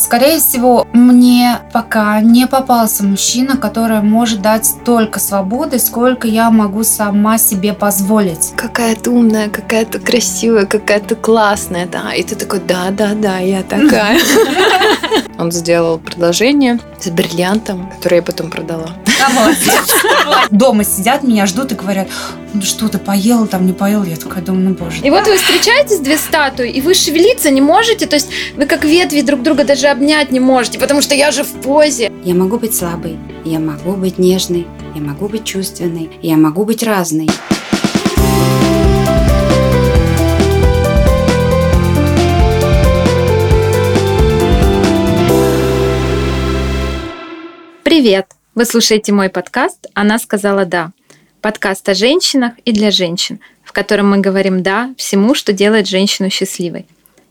Скорее всего, мне пока не попался мужчина, который может дать столько свободы, сколько я могу сама себе позволить. Какая ты умная, какая ты красивая, какая ты классная, да. И ты такой, да, да, да, я такая. Он сделал предложение с бриллиантом, которое я потом продала. Дома сидят, меня ждут и говорят, ну что ты поел, там не поел. Я такая думаю, ну боже. И вот вы встречаетесь, две статуи, и вы шевелиться не можете, то есть вы как ветви друг друга даже обнять не можете, потому что я же в позе. Я могу быть слабой, я могу быть нежной, я могу быть чувственной, я могу быть разной. Привет! Вы слушаете мой подкаст «Она сказала да». Подкаст о женщинах и для женщин, в котором мы говорим «да» всему, что делает женщину счастливой.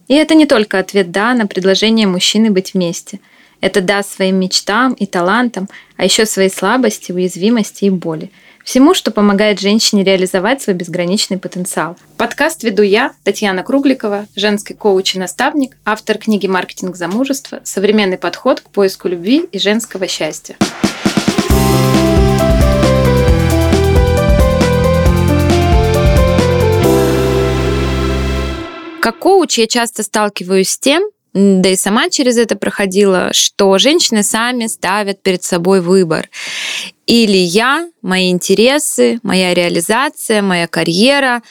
И это не только ответ «да» на предложение мужчины быть вместе. Это «да» своим мечтам и талантам, а еще своей слабости, уязвимости и боли. Всему, что помогает женщине реализовать свой безграничный потенциал. Подкаст веду я, Татьяна Кругликова, женский коуч и наставник, автор книги «Маркетинг замужества. Современный подход к поиску любви и женского счастья». Как коуч я часто сталкиваюсь с тем, да и сама через это проходила, что женщины сами ставят перед собой выбор. Или я, мои интересы, моя реализация, моя карьера,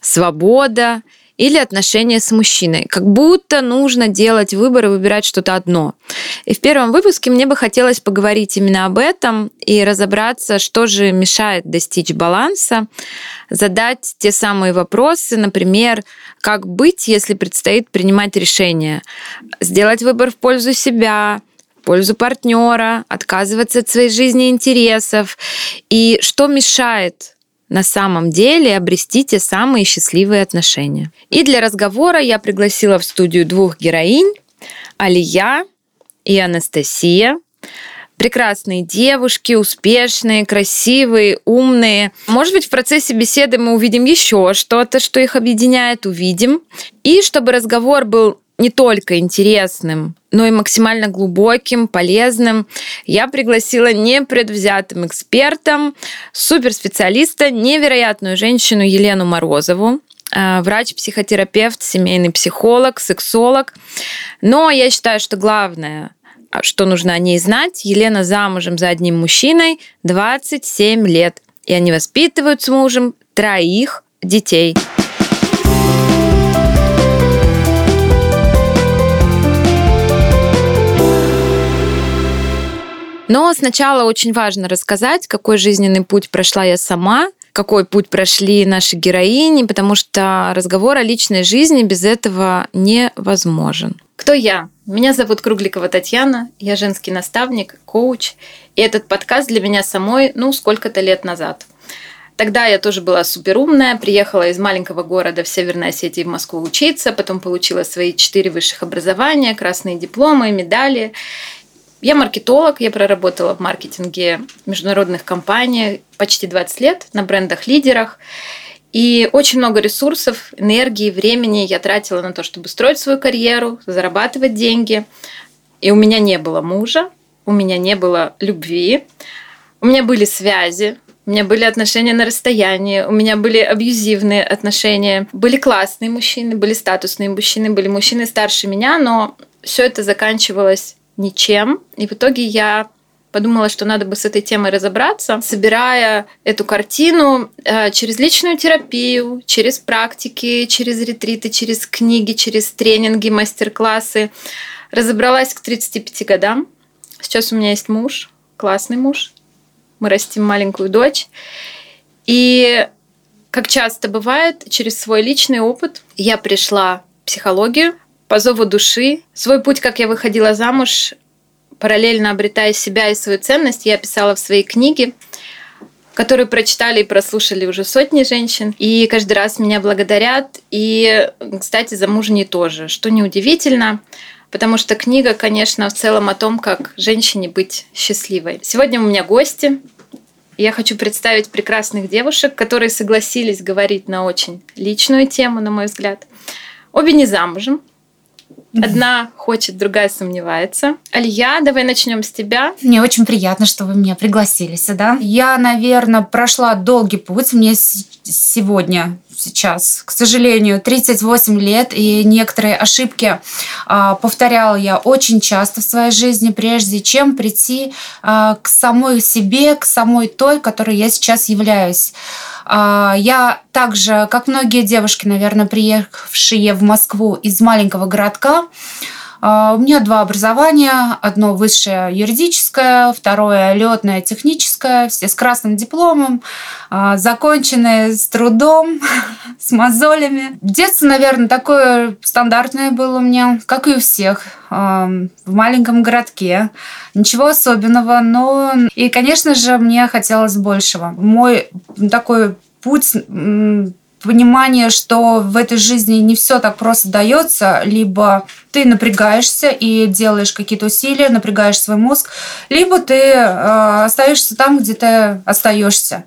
свобода – или отношения с мужчиной. Как будто нужно делать выбор и выбирать что-то одно. И в первом выпуске мне бы хотелось поговорить именно об этом и разобраться, что же мешает достичь баланса, задать те самые вопросы, например, как быть, если предстоит принимать решение, сделать выбор в пользу себя, пользу партнера, отказываться от своей жизни и интересов, и что мешает на самом деле обрести те самые счастливые отношения. И для разговора я пригласила в студию двух героинь, Алия и Анастасия. Прекрасные девушки, успешные, красивые, умные. Может быть, в процессе беседы мы увидим еще что-то, что их объединяет, увидим. И чтобы разговор был не только интересным, но и максимально глубоким, полезным. Я пригласила непредвзятым экспертом, суперспециалиста, невероятную женщину Елену Морозову, э, врач-психотерапевт, семейный психолог, сексолог. Но я считаю, что главное, что нужно о ней знать, Елена замужем за одним мужчиной 27 лет. И они воспитывают с мужем троих детей. Но сначала очень важно рассказать, какой жизненный путь прошла я сама, какой путь прошли наши героини, потому что разговор о личной жизни без этого невозможен. Кто я? Меня зовут Кругликова Татьяна, я женский наставник, коуч, и этот подкаст для меня самой, ну, сколько-то лет назад. Тогда я тоже была суперумная, приехала из маленького города в Северной Осетии в Москву учиться, потом получила свои четыре высших образования, красные дипломы, медали. Я маркетолог, я проработала в маркетинге международных компаний почти 20 лет на брендах-лидерах. И очень много ресурсов, энергии, времени я тратила на то, чтобы строить свою карьеру, зарабатывать деньги. И у меня не было мужа, у меня не было любви, у меня были связи, у меня были отношения на расстоянии, у меня были абьюзивные отношения, были классные мужчины, были статусные мужчины, были мужчины старше меня, но все это заканчивалось ничем. И в итоге я подумала, что надо бы с этой темой разобраться, собирая эту картину э, через личную терапию, через практики, через ретриты, через книги, через тренинги, мастер-классы. Разобралась к 35 годам. Сейчас у меня есть муж, классный муж. Мы растим маленькую дочь. И как часто бывает, через свой личный опыт я пришла в психологию, по зову души. Свой путь, как я выходила замуж, параллельно обретая себя и свою ценность, я писала в своей книге, которую прочитали и прослушали уже сотни женщин. И каждый раз меня благодарят. И, кстати, замужние тоже, что неудивительно, потому что книга, конечно, в целом о том, как женщине быть счастливой. Сегодня у меня гости. Я хочу представить прекрасных девушек, которые согласились говорить на очень личную тему, на мой взгляд. Обе не замужем, Одна хочет, другая сомневается. Алия, давай начнем с тебя. Мне очень приятно, что вы меня пригласили сюда. Я, наверное, прошла долгий путь. Мне сегодня сейчас, к сожалению, 38 лет, и некоторые ошибки а, повторяла я очень часто в своей жизни, прежде чем прийти а, к самой себе, к самой той, которой я сейчас являюсь. А, я также, как многие девушки, наверное, приехавшие в Москву из маленького городка, у меня два образования. Одно высшее юридическое, второе летное техническое. Все с красным дипломом, а, законченные с трудом, с мозолями. Детство, наверное, такое стандартное было у меня, как и у всех, а, в маленьком городке. Ничего особенного, но... И, конечно же, мне хотелось большего. Мой такой путь понимание, что в этой жизни не все так просто дается, либо ты напрягаешься и делаешь какие-то усилия, напрягаешь свой мозг, либо ты э, остаешься там, где ты остаешься.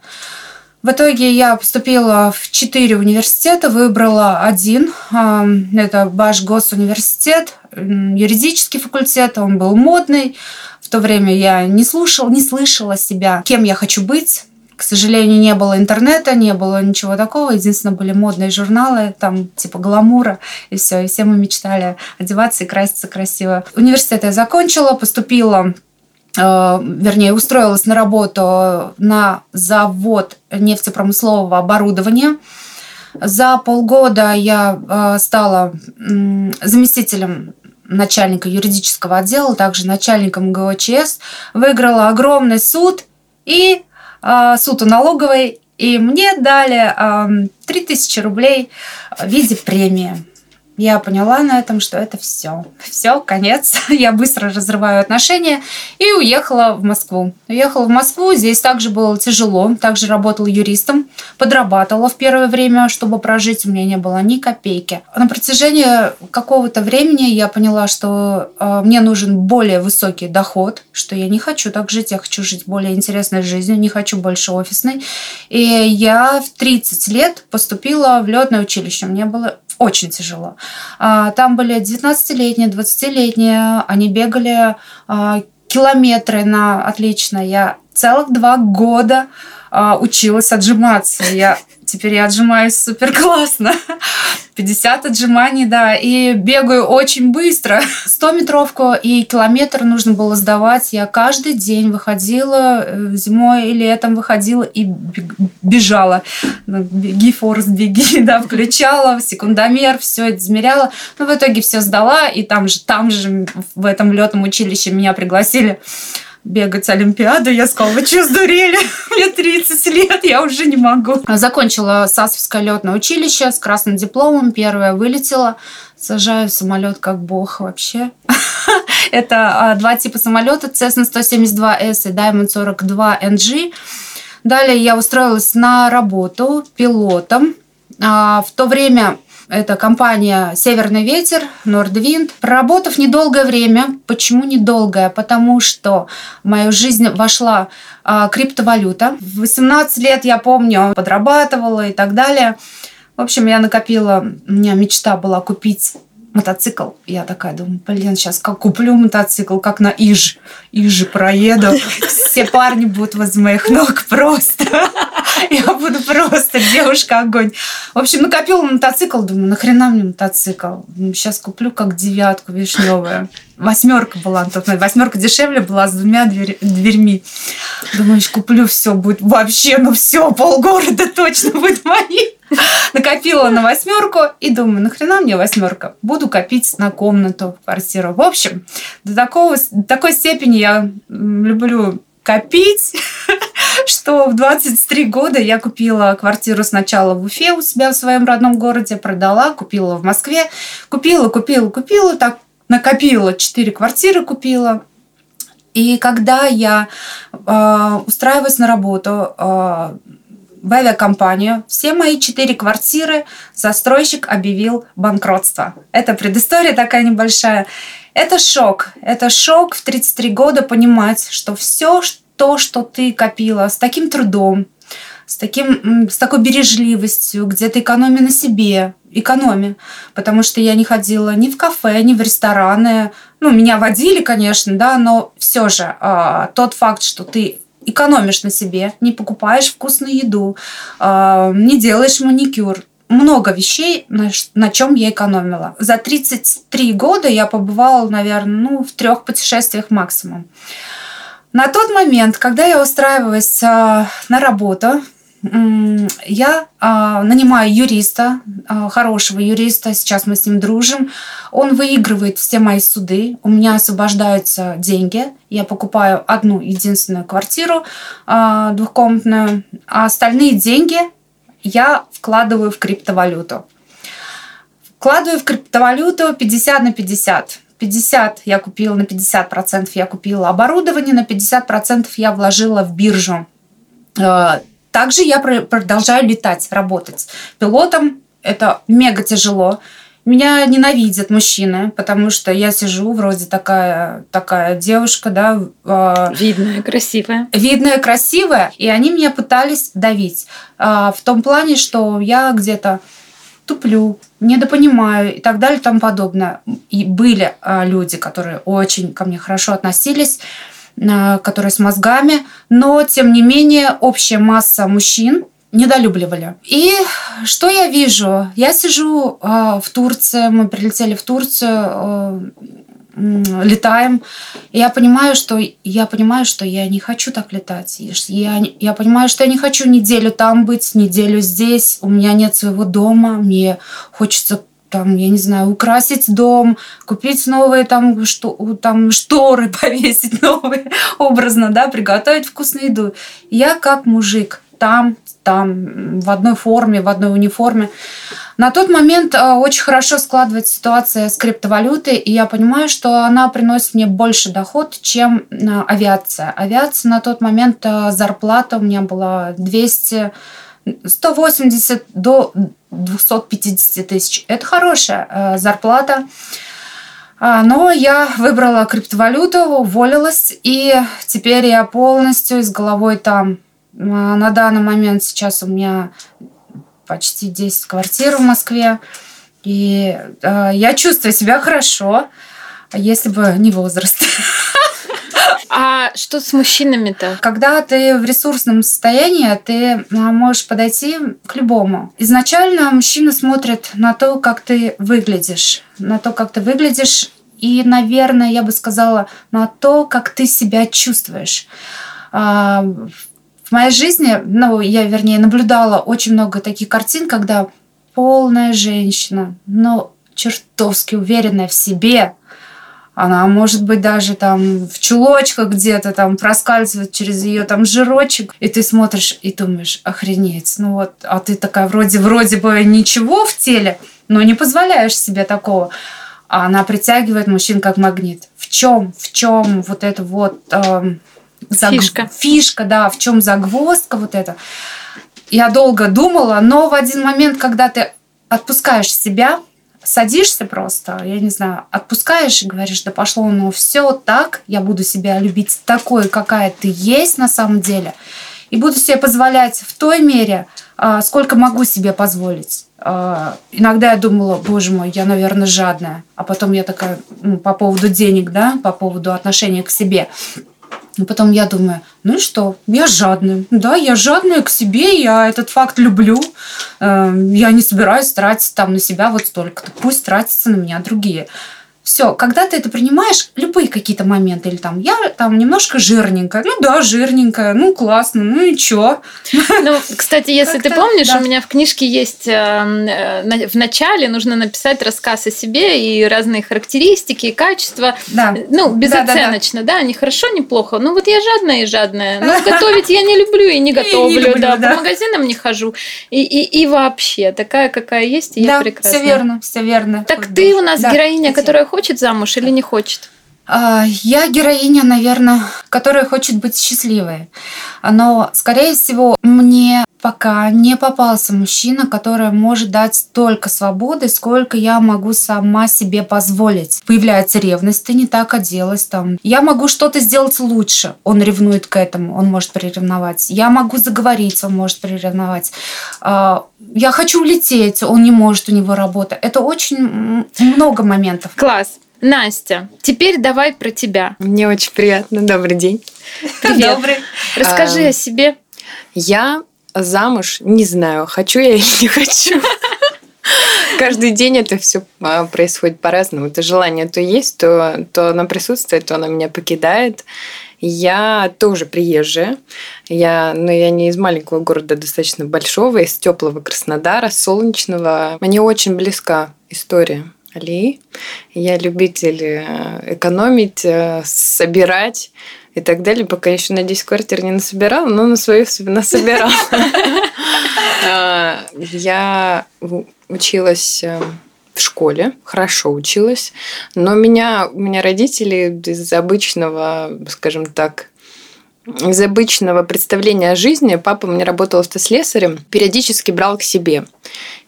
В итоге я поступила в четыре университета, выбрала один. Э, это Баш Госуниверситет, юридический факультет, он был модный. В то время я не слушала, не слышала себя, кем я хочу быть к сожалению, не было интернета, не было ничего такого. Единственное, были модные журналы, там типа гламура, и все. И все мы мечтали одеваться и краситься красиво. Университет я закончила, поступила э, вернее, устроилась на работу на завод нефтепромыслового оборудования. За полгода я э, стала заместителем начальника юридического отдела, также начальником ГОЧС, выиграла огромный суд и а, суду налоговой, и мне дали 3000 рублей в виде премии я поняла на этом, что это все. Все, конец. Я быстро разрываю отношения и уехала в Москву. Уехала в Москву, здесь также было тяжело. Также работала юристом, подрабатывала в первое время, чтобы прожить. У меня не было ни копейки. На протяжении какого-то времени я поняла, что э, мне нужен более высокий доход, что я не хочу так жить, я хочу жить более интересной жизнью, не хочу больше офисной. И я в 30 лет поступила в летное училище. Мне было очень тяжело. А, там были 19-летние, 20-летние, они бегали а, километры на отлично. Я целых два года а, училась отжиматься. Я теперь я отжимаюсь супер классно. 50 отжиманий, да, и бегаю очень быстро. 100-метровку и километр нужно было сдавать. Я каждый день выходила, э, зимой и летом выходила и бежала. Ну, беги, Форест, беги, да, включала, секундомер, все это измеряла. Но в итоге все сдала, и там же, там же в этом летном училище меня пригласили бегать Олимпиаду. Я сказала, вы что, сдурели? Мне 30 лет, я уже не могу. Закончила САСовское летное училище с красным дипломом. Первая вылетела. Сажаю самолет как бог вообще. Это а, два типа самолета. Cessna 172S и Diamond 42 NG. Далее я устроилась на работу пилотом. А, в то время это компания «Северный ветер», «Нордвинд». Проработав недолгое время. Почему недолгое? Потому что в мою жизнь вошла а, криптовалюта. В 18 лет, я помню, подрабатывала и так далее. В общем, я накопила, у меня мечта была купить мотоцикл. Я такая думаю, блин, сейчас как куплю мотоцикл, как на Иж. Ижи проеду. Все парни будут возле моих ног просто. Я буду просто девушка огонь. В общем, накопила мотоцикл, думаю, нахрена мне мотоцикл? Сейчас куплю как девятку вишневая. Восьмерка была. Восьмерка дешевле была с двумя дверь, дверьми. Думаю, куплю все, будет вообще, ну все, полгорода точно будет мои. Накопила на восьмерку и думаю, нахрена мне восьмерка? Буду копить на комнату, квартиру. В общем, до, такого, до такой степени я люблю копить, что в 23 года я купила квартиру сначала в Уфе у себя в своем родном городе, продала, купила в Москве, купила, купила, купила, так накопила, 4 квартиры купила. И когда я э, устраиваюсь на работу, э, в авиакомпанию. Все мои четыре квартиры застройщик объявил банкротство. Это предыстория такая небольшая. Это шок. Это шок в 33 года понимать, что все то, что ты копила с таким трудом, с, таким, с такой бережливостью, где-то экономия на себе, экономи, потому что я не ходила ни в кафе, ни в рестораны. Ну, меня водили, конечно, да, но все же э, тот факт, что ты экономишь на себе, не покупаешь вкусную еду, э, не делаешь маникюр, много вещей, на, на чем я экономила. За 33 года я побывала, наверное, ну, в трех путешествиях максимум. На тот момент, когда я устраивалась а, на работу, я а, нанимаю юриста, а, хорошего юриста, сейчас мы с ним дружим. Он выигрывает все мои суды, у меня освобождаются деньги. Я покупаю одну единственную квартиру а, двухкомнатную, а остальные деньги я вкладываю в криптовалюту. Вкладываю в криптовалюту 50 на 50. 50 я купила, на 50% я купила оборудование, на 50% я вложила в биржу. Э, также я продолжаю летать, работать. Пилотом это мега тяжело. Меня ненавидят мужчины, потому что я сижу вроде такая, такая девушка, да. Э, видная, красивая. Видная, красивая. И они меня пытались давить. Э, в том плане, что я где-то туплю, недопонимаю и так далее и тому подобное. И были а, люди, которые очень ко мне хорошо относились, которые с мозгами, но, тем не менее, общая масса мужчин недолюбливали. И что я вижу? Я сижу э, в Турции, мы прилетели в Турцию, летаем. И я понимаю, что я понимаю, что я не хочу так летать. Я, я понимаю, что я не хочу неделю там быть, неделю здесь. У меня нет своего дома. Мне хочется там, я не знаю, украсить дом, купить новые там, что, там шторы повесить новые, образно, да, приготовить вкусную еду. Я как мужик там, там, в одной форме, в одной униформе. На тот момент э, очень хорошо складывается ситуация с криптовалютой, и я понимаю, что она приносит мне больше доход, чем э, авиация. Авиация на тот момент э, зарплата у меня была 200 180 до 250 тысяч. Это хорошая зарплата. А, но я выбрала криптовалюту, уволилась, и теперь я полностью с головой там. На данный момент сейчас у меня почти 10 квартир в Москве. И э, я чувствую себя хорошо, если бы не возраст. А что с мужчинами-то? Когда ты в ресурсном состоянии, ты а, можешь подойти к любому. Изначально мужчина смотрит на то, как ты выглядишь, на то, как ты выглядишь, и, наверное, я бы сказала, на то, как ты себя чувствуешь. А, в моей жизни, ну, я, вернее, наблюдала очень много таких картин, когда полная женщина, но чертовски уверенная в себе, она может быть даже там в чулочках где-то там проскальзывает через ее там жирочек, и ты смотришь и думаешь, охренеть, ну вот, а ты такая вроде вроде бы ничего в теле, но не позволяешь себе такого. А она притягивает мужчин как магнит. В чем, в чем вот это вот эм, Заг... Фишка. Фишка, да, в чем загвоздка вот это. Я долго думала, но в один момент, когда ты отпускаешь себя, садишься просто, я не знаю, отпускаешь и говоришь, да пошло, ну все так, я буду себя любить такой, какая ты есть на самом деле, и буду себе позволять в той мере, а, сколько могу себе позволить. А, иногда я думала, боже мой, я, наверное, жадная. А потом я такая, ну, по поводу денег, да, по поводу отношения к себе. Но потом я думаю, ну и что, я жадная. Да, я жадная к себе, я этот факт люблю. Эм, я не собираюсь тратить там на себя вот столько-то. Пусть тратятся на меня другие. Все, когда ты это принимаешь, любые какие-то моменты, или там, я там немножко жирненькая, ну да, жирненькая, ну классно, ну и чё? Ну, кстати, если ты помнишь, да. у меня в книжке есть эм, э, в начале нужно написать рассказ о себе и разные характеристики и качества. Да. Ну, безоценочно, да, да, да. да, не хорошо, не плохо. Ну, вот я жадная и жадная. Ну, готовить я не люблю и не готовлю, и не люблю, да, да, по магазинам не хожу. И, и, и вообще, такая, какая есть, и да, я прекрасна. все верно, все верно. Так ты у нас да, героиня, которая хочет хочет замуж или не хочет? А, я героиня, наверное, которая хочет быть счастливой. Но, скорее всего, мне пока не попался мужчина, который может дать столько свободы, сколько я могу сама себе позволить. Появляется ревность, ты не так оделась там. Я могу что-то сделать лучше. Он ревнует к этому, он может приревновать. Я могу заговорить, он может приревновать. А, я хочу улететь, он не может, у него работа. Это очень много моментов. Класс. Настя, теперь давай про тебя. Мне очень приятно. Добрый день. Привет. Добрый. Расскажи а, о себе. Я замуж не знаю, хочу я или не хочу. Каждый день это все а, происходит по-разному. Это желание то есть, то, то оно присутствует, то оно меня покидает. Я тоже приезжая. Я, но ну, я не из маленького города, достаточно большого, из теплого Краснодара, солнечного. Мне очень близка история Алии. Я любитель э, экономить, э, собирать и так далее, пока еще, надеюсь, квартир не насобирала, но на свою насобирала. Я училась э, в школе, хорошо училась, но меня, у меня родители из обычного, скажем так, из обычного представления о жизни папа мне работал автослесарем, периодически брал к себе.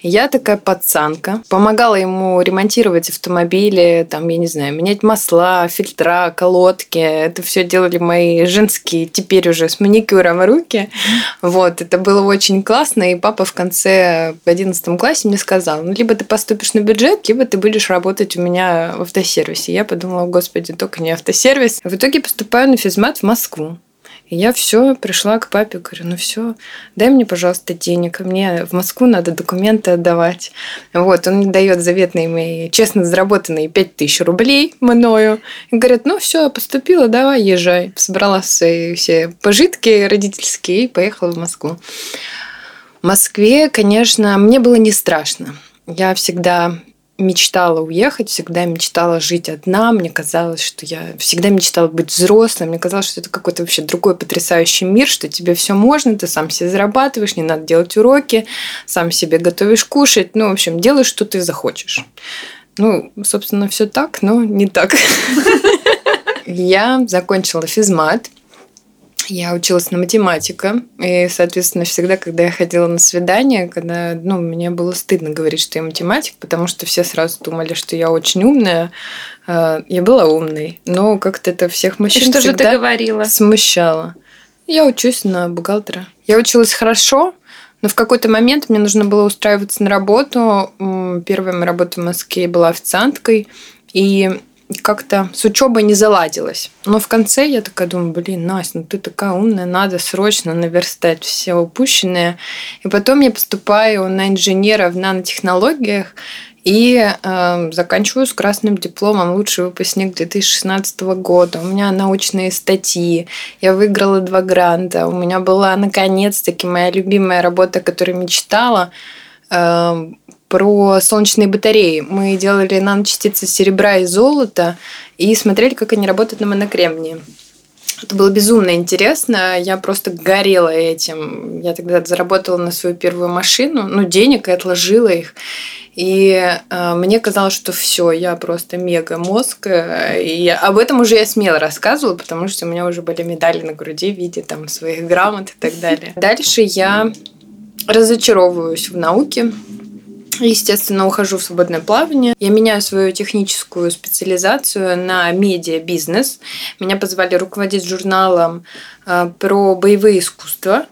Я такая пацанка, помогала ему ремонтировать автомобили, там, я не знаю, менять масла, фильтра, колодки. Это все делали мои женские, теперь уже с маникюром руки. Вот, это было очень классно. И папа в конце в 11 классе мне сказал, ну, либо ты поступишь на бюджет, либо ты будешь работать у меня в автосервисе. Я подумала, господи, только не автосервис. В итоге поступаю на физмат в Москву. И я все пришла к папе, говорю, ну все, дай мне, пожалуйста, денег, мне в Москву надо документы отдавать. Вот, он мне дает заветные мои честно заработанные 5000 рублей мною. И говорят, ну все, поступила, давай, езжай. Собрала свои все пожитки родительские и поехала в Москву. В Москве, конечно, мне было не страшно. Я всегда мечтала уехать, всегда мечтала жить одна. Мне казалось, что я всегда мечтала быть взрослой. Мне казалось, что это какой-то вообще другой потрясающий мир, что тебе все можно, ты сам себе зарабатываешь, не надо делать уроки, сам себе готовишь кушать. Ну, в общем, делаешь, что ты захочешь. Ну, собственно, все так, но не так. Я закончила физмат – я училась на математика, и, соответственно, всегда, когда я ходила на свидание, когда, ну, мне было стыдно говорить, что я математик, потому что все сразу думали, что я очень умная. А, я была умной, но как-то это всех мужчин и что же ты говорила? смущало. Я учусь на бухгалтера. Я училась хорошо, но в какой-то момент мне нужно было устраиваться на работу. Первая моя работа в Москве была официанткой, и как-то с учебой не заладилось. Но в конце я такая думаю, блин, Настя, ну ты такая умная, надо срочно наверстать все упущенное. И потом я поступаю на инженера в нанотехнологиях и э, заканчиваю с красным дипломом лучший выпускник 2016 года. У меня научные статьи. Я выиграла два гранта. У меня была наконец-таки моя любимая работа, которую мечтала. Э, про солнечные батареи. Мы делали наночастицы серебра и золота и смотрели, как они работают на монокремнии. Это было безумно интересно. Я просто горела этим. Я тогда заработала на свою первую машину, ну, денег и отложила их. И э, мне казалось, что все, я просто мега мозг. И об этом уже я смело рассказывала, потому что у меня уже были медали на груди в виде там своих грамот и так далее. Дальше я разочаровываюсь в науке. Естественно, ухожу в свободное плавание. Я меняю свою техническую специализацию на медиа-бизнес. Меня позвали руководить журналом э, про боевые искусства.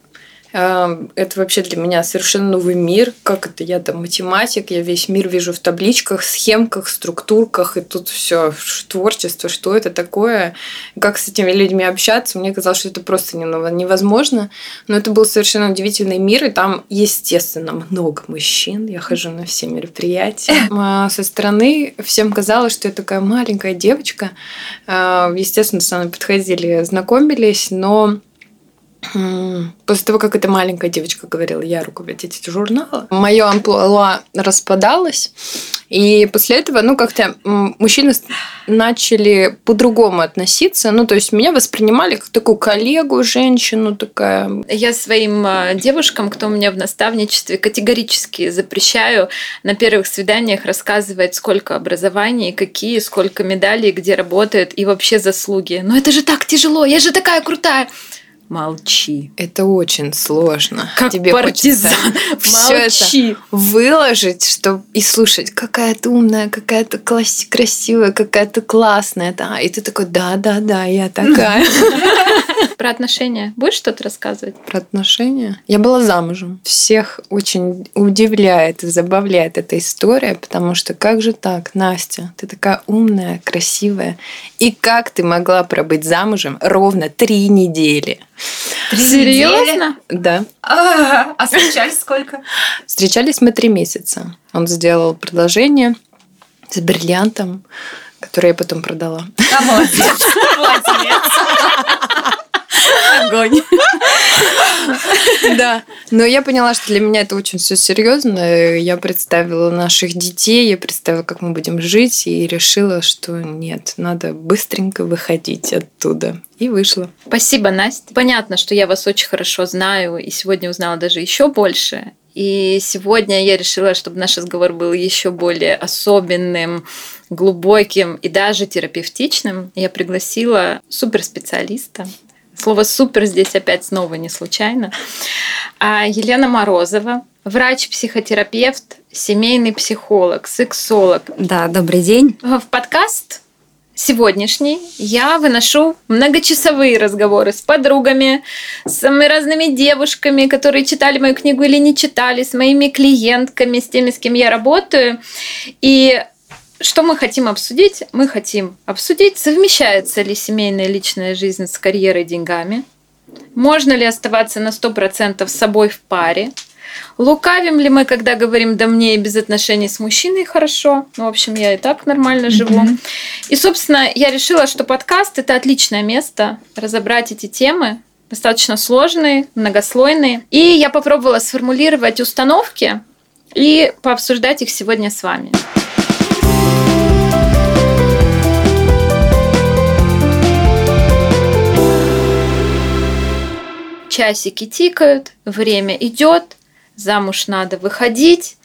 Эм, это вообще для меня совершенно новый мир. Как это? Я там математик, я весь мир вижу в табличках, схемках, структурках, и тут все творчество, что это такое, как с этими людьми общаться. Мне казалось, что это просто невозможно. Но это был совершенно удивительный мир, и там, естественно, много мужчин. Я хожу на все мероприятия. А со стороны всем казалось, что я такая маленькая девочка. Э, естественно, со мной подходили, знакомились, но После того, как эта маленькая девочка говорила, я руководитель журнала, мое амплуа распадалось. И после этого, ну, как-то мужчины начали по-другому относиться. Ну, то есть меня воспринимали как такую коллегу, женщину такая. Я своим а, девушкам, кто у меня в наставничестве, категорически запрещаю на первых свиданиях рассказывать, сколько образований, какие, сколько медалей, где работают и вообще заслуги. Но это же так тяжело, я же такая крутая молчи. Это очень сложно. Как Тебе партизан. Это выложить, чтобы и слушать, какая ты умная, какая ты класс... красивая, какая ты классная. Да. И ты такой, да, да, да, я такая. Про отношения. Будешь что-то рассказывать? Про отношения? Я была замужем. Всех очень удивляет и забавляет эта история, потому что как же так, Настя, ты такая умная, красивая. И как ты могла пробыть замужем ровно три недели? Три Серьезно? Недели? Да. А, а встречались сколько? Встречались мы три месяца. Он сделал предложение с бриллиантом, который я потом продала. А молодец. Молодец. Огонь. Да. Но я поняла, что для меня это очень все серьезно. Я представила наших детей, я представила, как мы будем жить, и решила, что нет, надо быстренько выходить оттуда. И вышла. Спасибо, Настя. Понятно, что я вас очень хорошо знаю, и сегодня узнала даже еще больше. И сегодня я решила, чтобы наш разговор был еще более особенным, глубоким и даже терапевтичным. Я пригласила суперспециалиста, Слово «супер» здесь опять снова не случайно. А Елена Морозова, врач-психотерапевт, семейный психолог, сексолог. Да, добрый день. В подкаст сегодняшний я выношу многочасовые разговоры с подругами, с разными девушками, которые читали мою книгу или не читали, с моими клиентками, с теми, с кем я работаю. И что мы хотим обсудить? Мы хотим обсудить, совмещается ли семейная личная жизнь с карьерой и деньгами, можно ли оставаться на 100% с собой в паре, Лукавим ли мы, когда говорим, да мне и без отношений с мужчиной хорошо? Ну, в общем, я и так нормально живу. Mm-hmm. И, собственно, я решила, что подкаст – это отличное место разобрать эти темы, достаточно сложные, многослойные. И я попробовала сформулировать установки и пообсуждать их сегодня с вами. Часики тикают, время идет, замуж надо выходить,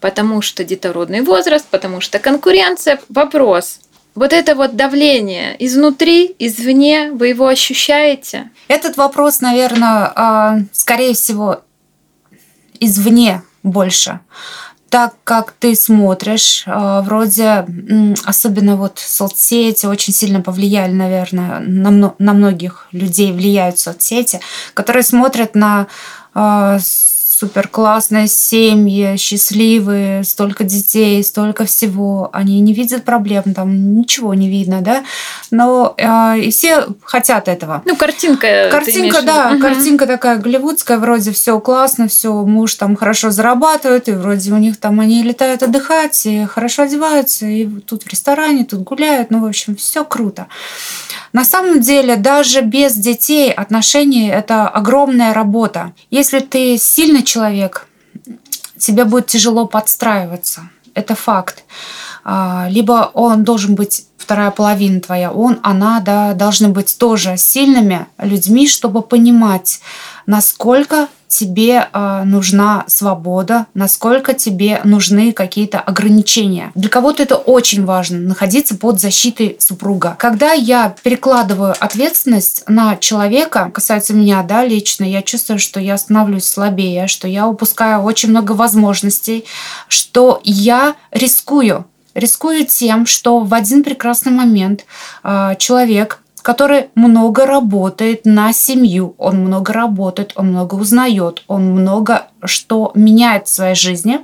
потому что детородный возраст, потому что конкуренция. Вопрос. Вот это вот давление изнутри, извне, вы его ощущаете? Этот вопрос, наверное, а, скорее всего, извне больше так как ты смотришь, э, вроде особенно вот соцсети очень сильно повлияли, наверное, на, на многих людей влияют соцсети, которые смотрят на э, супер классные семьи, счастливые, столько детей, столько всего. Они не видят проблем, там ничего не видно, да. Но э, и все хотят этого. Ну, картинка. Картинка, да, угу. картинка такая голливудская, вроде все классно, все, муж там хорошо зарабатывает, и вроде у них там они летают отдыхать, и хорошо одеваются, и тут в ресторане, тут гуляют, ну, в общем, все круто. На самом деле, даже без детей отношения – это огромная работа. Если ты сильный человек, тебе будет тяжело подстраиваться. Это факт. А, либо он должен быть вторая половина твоя, он, она, да, должны быть тоже сильными людьми, чтобы понимать, насколько тебе э, нужна свобода, насколько тебе нужны какие-то ограничения. Для кого-то это очень важно, находиться под защитой супруга. Когда я перекладываю ответственность на человека, касается меня, да, лично, я чувствую, что я становлюсь слабее, что я упускаю очень много возможностей, что я рискую рискую тем, что в один прекрасный момент э, человек который много работает на семью, он много работает, он много узнает, он много что меняет в своей жизни,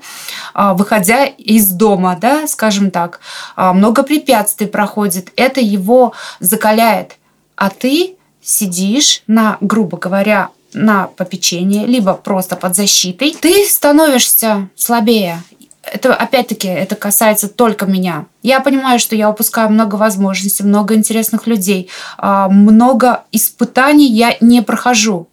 а, выходя из дома, да, скажем так, а, много препятствий проходит, это его закаляет. А ты сидишь на, грубо говоря, на попечении, либо просто под защитой, ты становишься слабее это опять-таки это касается только меня. Я понимаю, что я упускаю много возможностей, много интересных людей, а, много испытаний я не прохожу.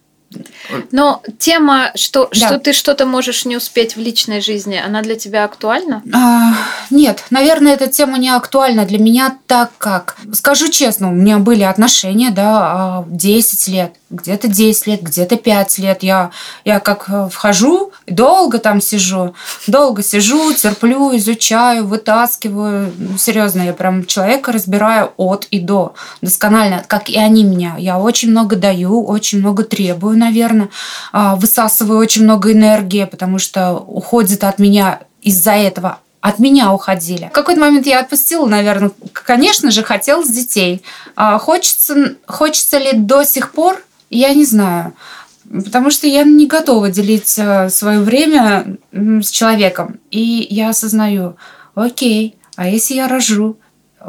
Но тема, что, Да. что ты что-то можешь не успеть в личной жизни, она для тебя актуальна? А, нет, наверное, эта тема не актуальна для меня, так как, скажу честно, у меня были отношения, да, а, 10 лет, где-то 10 лет, где-то 5 лет. Я, я как э, вхожу, долго там сижу, долго сижу, терплю, изучаю, вытаскиваю. Ну, серьезно, я прям человека разбираю от и до досконально, как и они меня. Я очень много даю, очень много требую, наверное, а, высасываю очень много энергии, потому что уходит от меня из-за этого от меня уходили. В какой-то момент я отпустила, наверное, конечно же, хотелось детей. А хочется, хочется ли до сих пор, я не знаю. Потому что я не готова делить свое время с человеком. И я осознаю, окей, а если я рожу,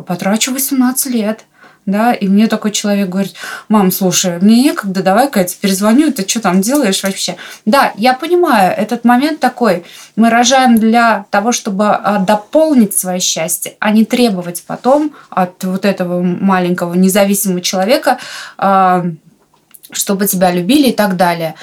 потрачу 18 лет, да, и мне такой человек говорит, мам, слушай, мне некогда, давай-ка я тебе перезвоню, ты что там делаешь вообще? Да, я понимаю, этот момент такой, мы рожаем для того, чтобы а, дополнить свое счастье, а не требовать потом от вот этого маленького независимого человека, а, чтобы тебя любили и так далее.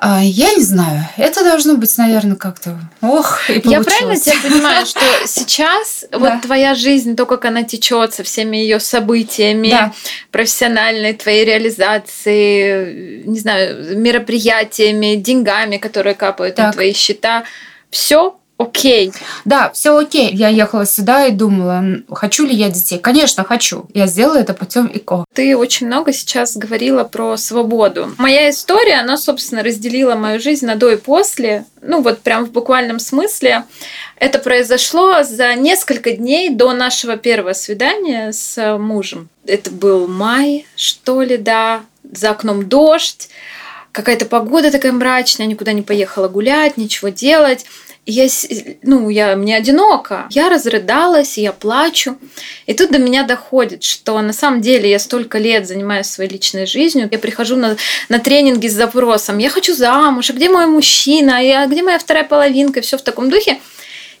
А, Я не знаю. Это должно быть, наверное, как-то... Ох, и Я правильно получилось. тебя понимаю, что сейчас Да. вот твоя жизнь, то, как она течет со всеми ее событиями, Да. профессиональной твоей реализации, не знаю, мероприятиями, деньгами, которые капают на твои счета, все окей. Да, все окей. Я ехала сюда и думала, хочу ли я детей. Конечно, хочу. Я сделала это путем ИКО. Ты очень много сейчас говорила про свободу. Моя история, она, собственно, разделила мою жизнь на до и после. Ну, вот прям в буквальном смысле. Это произошло за несколько дней до нашего первого свидания с э, мужем. Это был май, что ли, да. За окном дождь. Какая-то погода такая мрачная, никуда не поехала гулять, ничего делать. Я, ну, я, мне одиноко. Я разрыдалась, я плачу. И тут до меня доходит, что на самом деле я столько лет занимаюсь своей личной жизнью. Я прихожу на, на тренинги с запросом, я хочу замуж, а где мой мужчина, а где моя вторая половинка, все в таком духе.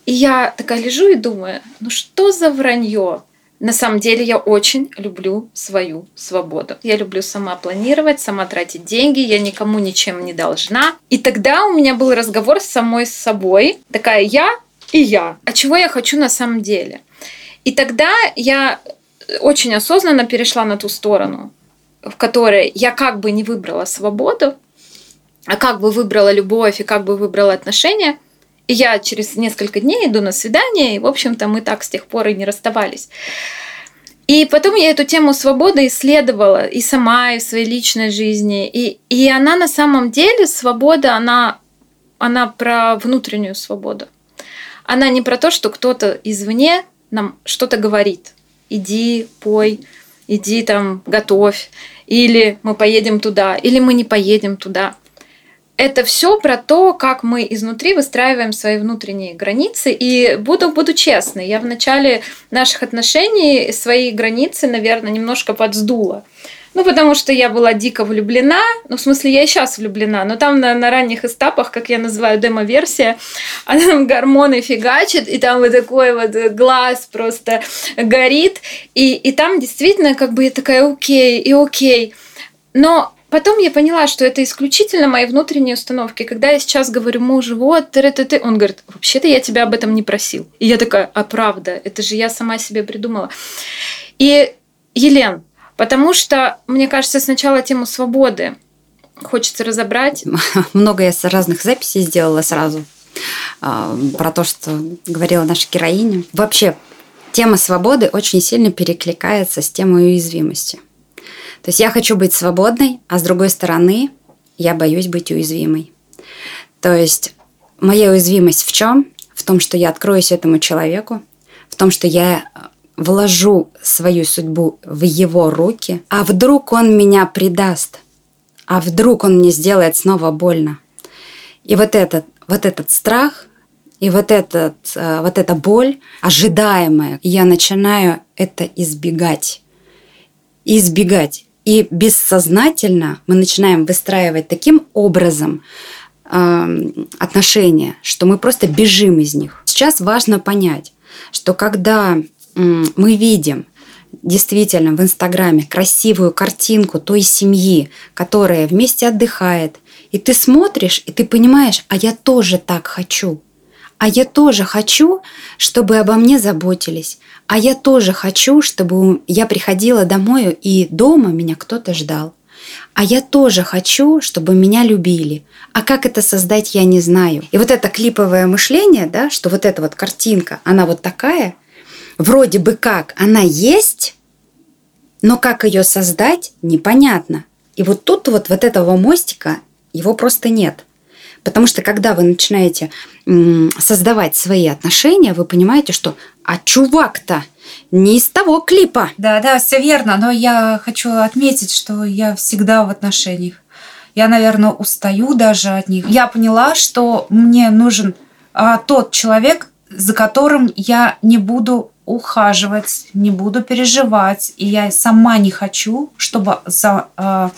И я такая лежу и думаю, ну что за вранье? На самом деле я очень люблю свою свободу. Я люблю сама планировать, сама тратить деньги, я никому ничем не должна. И тогда у меня был разговор с самой с собой, такая я и я. А чего я хочу на самом деле? И тогда я очень осознанно перешла на ту сторону, в которой я как бы не выбрала свободу, а как бы выбрала любовь и как бы выбрала отношения. И я через несколько дней иду на свидание, и, в общем-то, мы так с тех пор и не расставались. И потом я эту тему свободы исследовала и сама, и в своей личной жизни. И, и она на самом деле, свобода, она, она про внутреннюю свободу. Она не про то, что кто-то извне нам что-то говорит. Иди, пой, иди там, готовь. Или мы поедем туда, или мы не поедем туда это все про то, как мы изнутри выстраиваем свои внутренние границы. И буду, буду честной, я в начале наших отношений свои границы, наверное, немножко подсдула. Ну, потому что я была дико влюблена. Ну, в смысле, я и сейчас влюблена. Но там на, на ранних этапах, как я называю, демо-версия, она там гормоны фигачит, и там вот такой вот глаз просто горит. И, и там действительно как бы я такая окей, и окей. Но Потом я поняла, что это исключительно мои внутренние установки. Когда я сейчас говорю мужу, вот, ты, ты, ты, он говорит, вообще-то я тебя об этом не просил. И я такая, а правда, это же я сама себе придумала. И, Елен, потому что, мне кажется, сначала тему свободы хочется разобрать. Много я с разных записей сделала сразу а, про то, что говорила наша героиня. Вообще, тема свободы очень сильно перекликается с темой уязвимости. То есть я хочу быть свободной, а с другой стороны я боюсь быть уязвимой. То есть моя уязвимость в чем? В том, что я откроюсь этому человеку, в том, что я вложу свою судьбу в его руки, а вдруг он меня предаст, а вдруг он мне сделает снова больно. И вот этот, вот этот страх, и вот, этот, вот эта боль ожидаемая, я начинаю это избегать. Избегать. И бессознательно мы начинаем выстраивать таким образом э, отношения, что мы просто бежим из них. Сейчас важно понять, что когда э, мы видим действительно в Инстаграме красивую картинку той семьи, которая вместе отдыхает, и ты смотришь, и ты понимаешь, а я тоже так хочу. А я тоже хочу, чтобы обо мне заботились. А я тоже хочу, чтобы я приходила домой, и дома меня кто-то ждал. А я тоже хочу, чтобы меня любили. А как это создать, я не знаю. И вот это клиповое мышление, да, что вот эта вот картинка, она вот такая, вроде бы как она есть, но как ее создать, непонятно. И вот тут вот, вот этого мостика, его просто нет. Потому что когда вы начинаете создавать свои отношения, вы понимаете, что а чувак-то не из того клипа. Да, да, все верно. Но я хочу отметить, что я всегда в отношениях. Я, наверное, устаю даже от них. Я поняла, что мне нужен а, тот человек, за которым я не буду ухаживать, не буду переживать, и я сама не хочу, чтобы за а,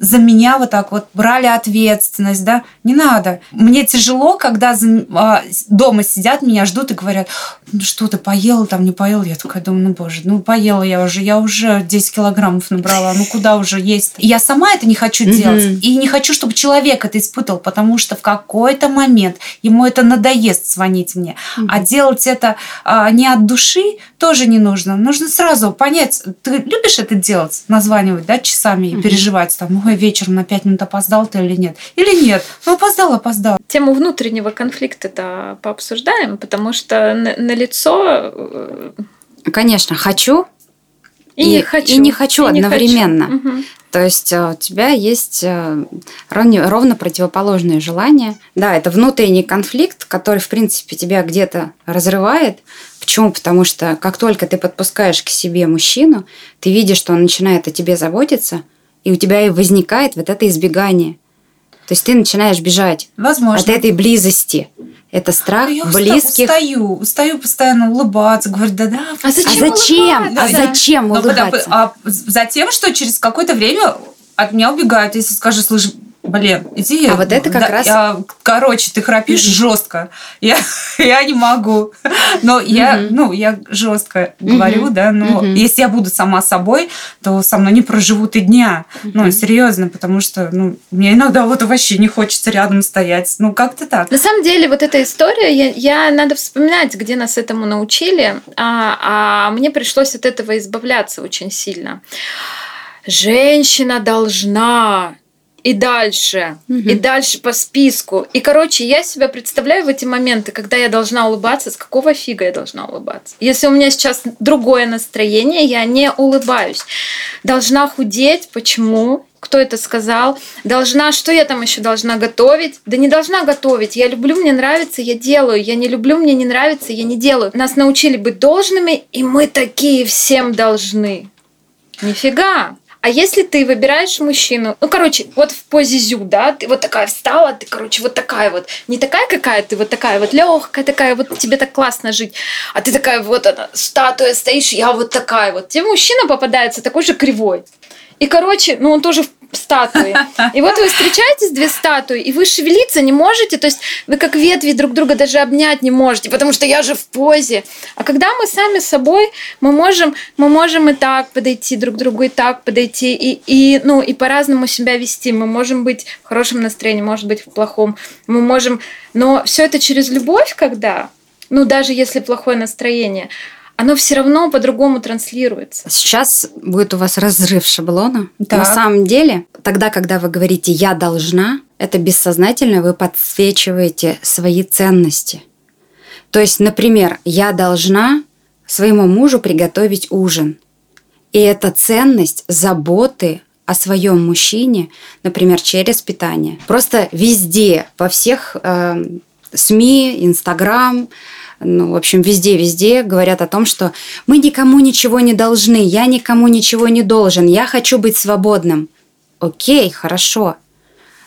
за меня вот так вот брали ответственность, да, не надо. Мне тяжело, когда а, дома сидят, меня ждут и говорят, ну что ты поела там, не поела? Я такая думаю, ну боже, ну поела я уже, я уже 10 килограммов набрала, ну куда уже есть? И я сама это не хочу делать. И не хочу, чтобы человек это испытывал, потому что в какой-то момент ему это надоест звонить мне. А делать это а, не от души тоже не нужно. Нужно сразу понять, ты любишь это делать, названивать, да, часами и переживать там, ой, вечером на 5 минут опоздал ты или нет? Или нет? Ну, опоздал, опоздал. Тему внутреннего конфликта-то пообсуждаем, потому что на, на лицо... Э, Конечно, хочу и, и не хочу. И не хочу и одновременно. Не хочу. То есть э, у тебя есть э, ровно противоположные желания. Да, это внутренний конфликт, который, в принципе, тебя где-то разрывает. Почему? Потому что как только ты подпускаешь к себе мужчину, ты видишь, что он начинает о тебе заботиться – и у тебя и возникает вот это избегание. То есть ты начинаешь бежать Возможно. от этой близости. Это страх я близких. Устаю, устаю постоянно улыбаться, говорить, да-да. А зачем? А зачем, а зачем улыбаться? А, за тем, что через какое-то время от меня убегают. Если скажешь, слышь, Блин, иди. А вот это как да, раз... Я, короче, ты храпишь mm-hmm. жестко. Я, я не могу. Но mm-hmm. я, ну, я жестко mm-hmm. говорю, да, но mm-hmm. если я буду сама собой, то со мной не проживут и дня. Mm-hmm. Ну, серьезно, потому что, ну, мне иногда вот вообще не хочется рядом стоять. Ну, как-то так. На самом деле, вот эта история, я, я надо вспоминать, где нас этому научили, а, а мне пришлось от этого избавляться очень сильно. Женщина должна и дальше, угу. и дальше по списку. И, короче, я себя представляю в эти моменты, когда я должна улыбаться. С какого фига я должна улыбаться? Если у меня сейчас другое настроение, я не улыбаюсь. Должна худеть. Почему? Кто это сказал? Должна, что я там еще должна готовить? Да не должна готовить. Я люблю, мне нравится, я делаю. Я не люблю, мне не нравится, я не делаю. Нас научили быть должными, и мы такие всем должны. Нифига. А если ты выбираешь мужчину, ну, короче, вот в позе зю, да, ты вот такая встала, ты, короче, вот такая вот, не такая какая ты, вот такая вот легкая такая, вот тебе так классно жить, а ты такая вот она, статуя стоишь, я вот такая вот. Тебе мужчина попадается такой же кривой. И, короче, ну, он тоже статуи. И вот вы встречаетесь, две статуи, и вы шевелиться не можете, то есть вы как ветви друг друга даже обнять не можете, потому что я же в позе. А когда мы сами собой, мы можем, мы можем и так подойти друг к другу, и так подойти, и, и, ну, и по-разному себя вести. Мы можем быть в хорошем настроении, может быть, в плохом. Мы можем... Но все это через любовь, когда, ну, даже если плохое настроение, оно все равно по-другому транслируется. Сейчас будет у вас разрыв шаблона. Так. На самом деле, тогда, когда вы говорите «я должна», это бессознательно вы подсвечиваете свои ценности. То есть, например, я должна своему мужу приготовить ужин. И это ценность заботы о своем мужчине, например, через питание. Просто везде, во всех э, СМИ, Инстаграм, ну, в общем, везде-везде говорят о том, что мы никому ничего не должны, я никому ничего не должен, я хочу быть свободным. Окей, хорошо.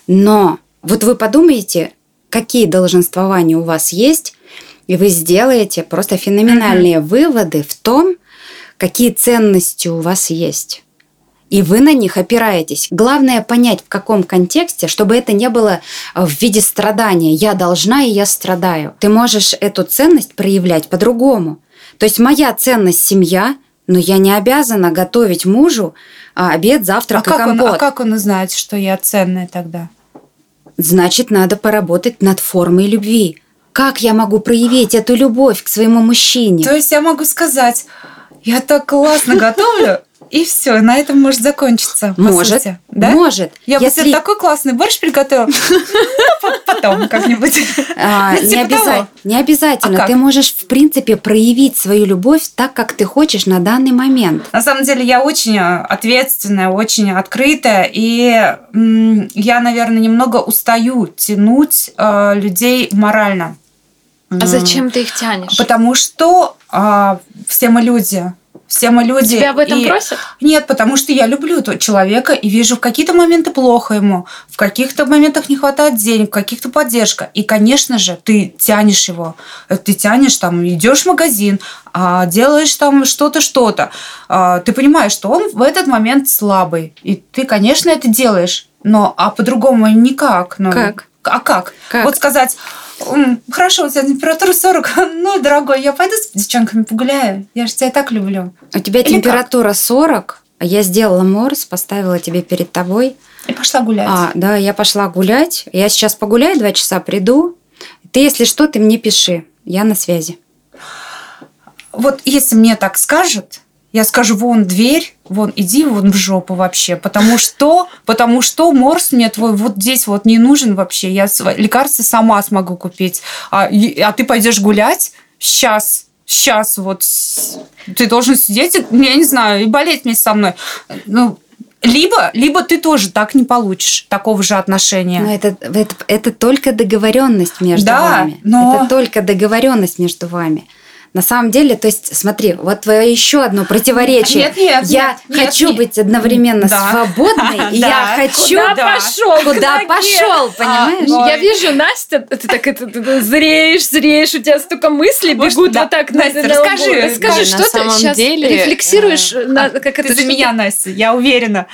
Но вот вы подумаете, какие долженствования у вас есть, и вы сделаете просто феноменальные mm-hmm. выводы в том, какие ценности у вас есть и вы на них опираетесь. Главное понять, в каком контексте, чтобы это не было э, в виде страдания. Я должна и я страдаю. Ты можешь эту ценность проявлять по-другому. То есть моя ценность семья, но я не обязана готовить мужу а, обед, завтрак а и как он, компот. а как он узнает, что я ценная тогда? Значит, надо поработать над формой любви. Как я могу проявить эту любовь к своему мужчине? То есть я могу сказать, я так классно готовлю, и все, на этом может закончиться. Может, сути. да? может. Я бы Если- себе такой классный борщ приготовила. Ну, Потом как-нибудь. А, не, обязательно. А ты можешь, в принципе, проявить свою любовь так, как ты хочешь на данный момент. На самом деле я очень э, ответственная, очень открытая, и я, наверное, немного устаю тянуть э, людей морально. А зачем ты их тянешь? Потому что а, все мы люди. Все мы люди. Тебя об этом и- просят? Нет, потому что я люблю этого человека и вижу в какие-то моменты плохо ему, в каких-то моментах не хватает денег, в каких-то поддержка. И, конечно же, ты тянешь его. Э, Ты тянешь там, идешь в магазин, а, делаешь там что-то, что-то. А, Ты понимаешь, что он в этот момент слабый. И ты, конечно, это делаешь. Но а по-другому никак. Ну, Как? А как? Как? Вот сказать, «М, хорошо, у тебя температура 40, ну, дорогой, я пойду с девчонками погуляю. Я же тебя так люблю. У тебя Или температура 40, а я сделала морс, поставила тебе перед тобой. И пошла гулять. А, да, я пошла гулять. Я сейчас погуляю, два часа приду. Ты, если что, ты мне пиши. Я на связи. Вот если мне так скажут, я скажу, вон дверь, вон иди вон в жопу вообще, потому что, потому что морс мне твой вот здесь вот не нужен вообще, я лекарства сама смогу купить, а, и- а ты пойдешь гулять сейчас, сейчас вот ты должен сидеть, я не знаю, и болеть вместе со мной, ну либо, либо ты тоже так не получишь такого же отношения. Но это, это, это только договоренность между Да, вами. но- Это только договоренность между вами. На самом деле, то есть, смотри, вот твое еще одно противоречие. Нет, нет, я нет, нет, хочу нет. быть одновременно Да. свободной, и Да. я хочу Куда да. пошел? куда пошел, понимаешь? Ой. Я вижу, Настя, ты так это ты, ты зреешь, зреешь, у тебя столько мыслей Может, бегут да. вот так. Настя, на- на расскажи, расскажи, на что ты сейчас деле, рефлексируешь, на, как это за что- меня, Настя, я уверена.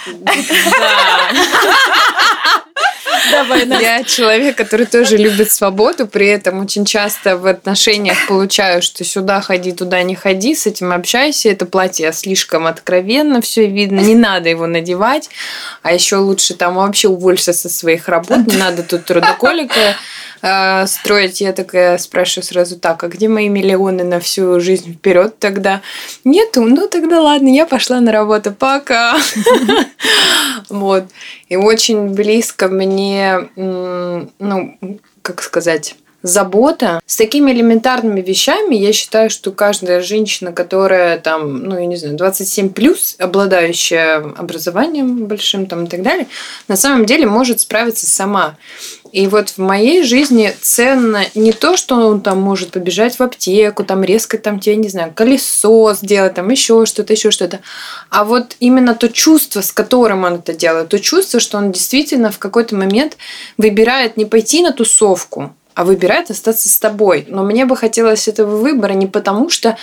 Давай, Настя. Я человек, который тоже любит свободу, при этом очень часто в отношениях получаю, что сюда ходи, туда не ходи, с этим общайся, это платье слишком откровенно, все видно, не надо его надевать, а еще лучше там вообще уволься со своих работ, не надо тут трудоколика э, строить. Я такая спрашиваю сразу так, а где мои миллионы на всю жизнь вперед тогда? Нету, ну тогда ладно, я пошла на работу, пока. Вот. И очень близко мне, ну, как сказать, забота. С такими элементарными вещами я считаю, что каждая женщина, которая там, ну, я не знаю, 27 плюс, обладающая образованием большим там и так далее, на самом деле может справиться сама. И вот в моей жизни ценно не то, что он там может побежать в аптеку, там резко там тебе, не знаю, колесо сделать, там еще что-то, еще что-то. А вот именно то чувство, с которым он это делает, то чувство, что он действительно в какой-то момент выбирает не пойти на тусовку, а выбирает остаться с тобой. Но мне бы хотелось этого выбора не потому, что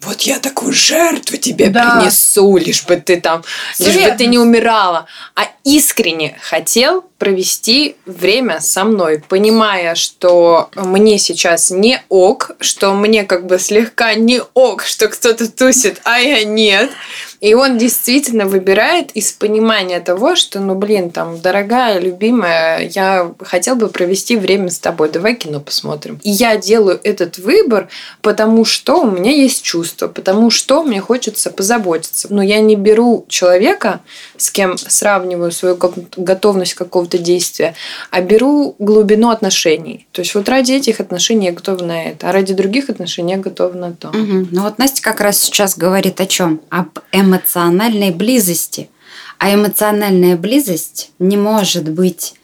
вот я такую жертву тебе Да. принесу, лишь бы ты там, лишь бы ты не умирала, а искренне хотел провести время со мной, понимая, что мне сейчас не ок, что мне как бы слегка не ок, что кто-то тусит, а я нет. И он действительно выбирает из понимания того, что, ну, блин, там, дорогая, любимая, я хотел бы провести время с тобой, давай кино посмотрим. И я делаю этот выбор, потому что у меня есть чувство, потому что мне хочется позаботиться. Но я не беру человека, с кем сравниваю свою го- готовность какого-то действия, а беру глубину отношений. То есть вот ради этих отношений я готова на это, а ради других отношений я готова на то. Мгм. Ну вот Настя как раз сейчас говорит о чем? Об эмоциональной близости. А эмоциональная близость не может быть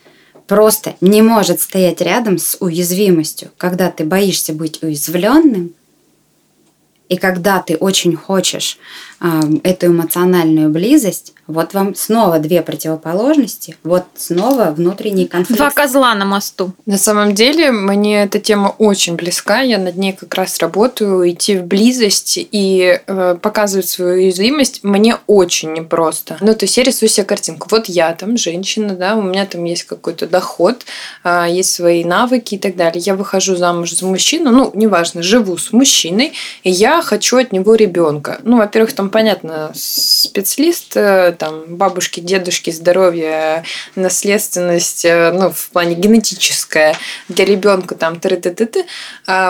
просто, не может стоять рядом с уязвимостью. Когда ты боишься быть уязвленным, и когда ты очень хочешь а, эту эмоциональную близость, Вот вам снова две противоположности, вот снова внутренний конфликт. Два козла на мосту. На самом деле, мне эта тема очень близка. Я над ней как раз работаю. Идти в близость и э, показывать свою уязвимость мне очень непросто. Ну, то есть я рисую себе картинку. Вот я там женщина, да, у меня там есть какой-то доход, э, есть свои навыки и так далее. Я выхожу замуж за мужчину, ну, неважно, живу с мужчиной, и я хочу от него ребенка. Ну, во-первых, там понятно, спецлист э, там бабушки, дедушки, здоровье, наследственность, э, ну, в плане генетическое для ребенка там ты ты ты ты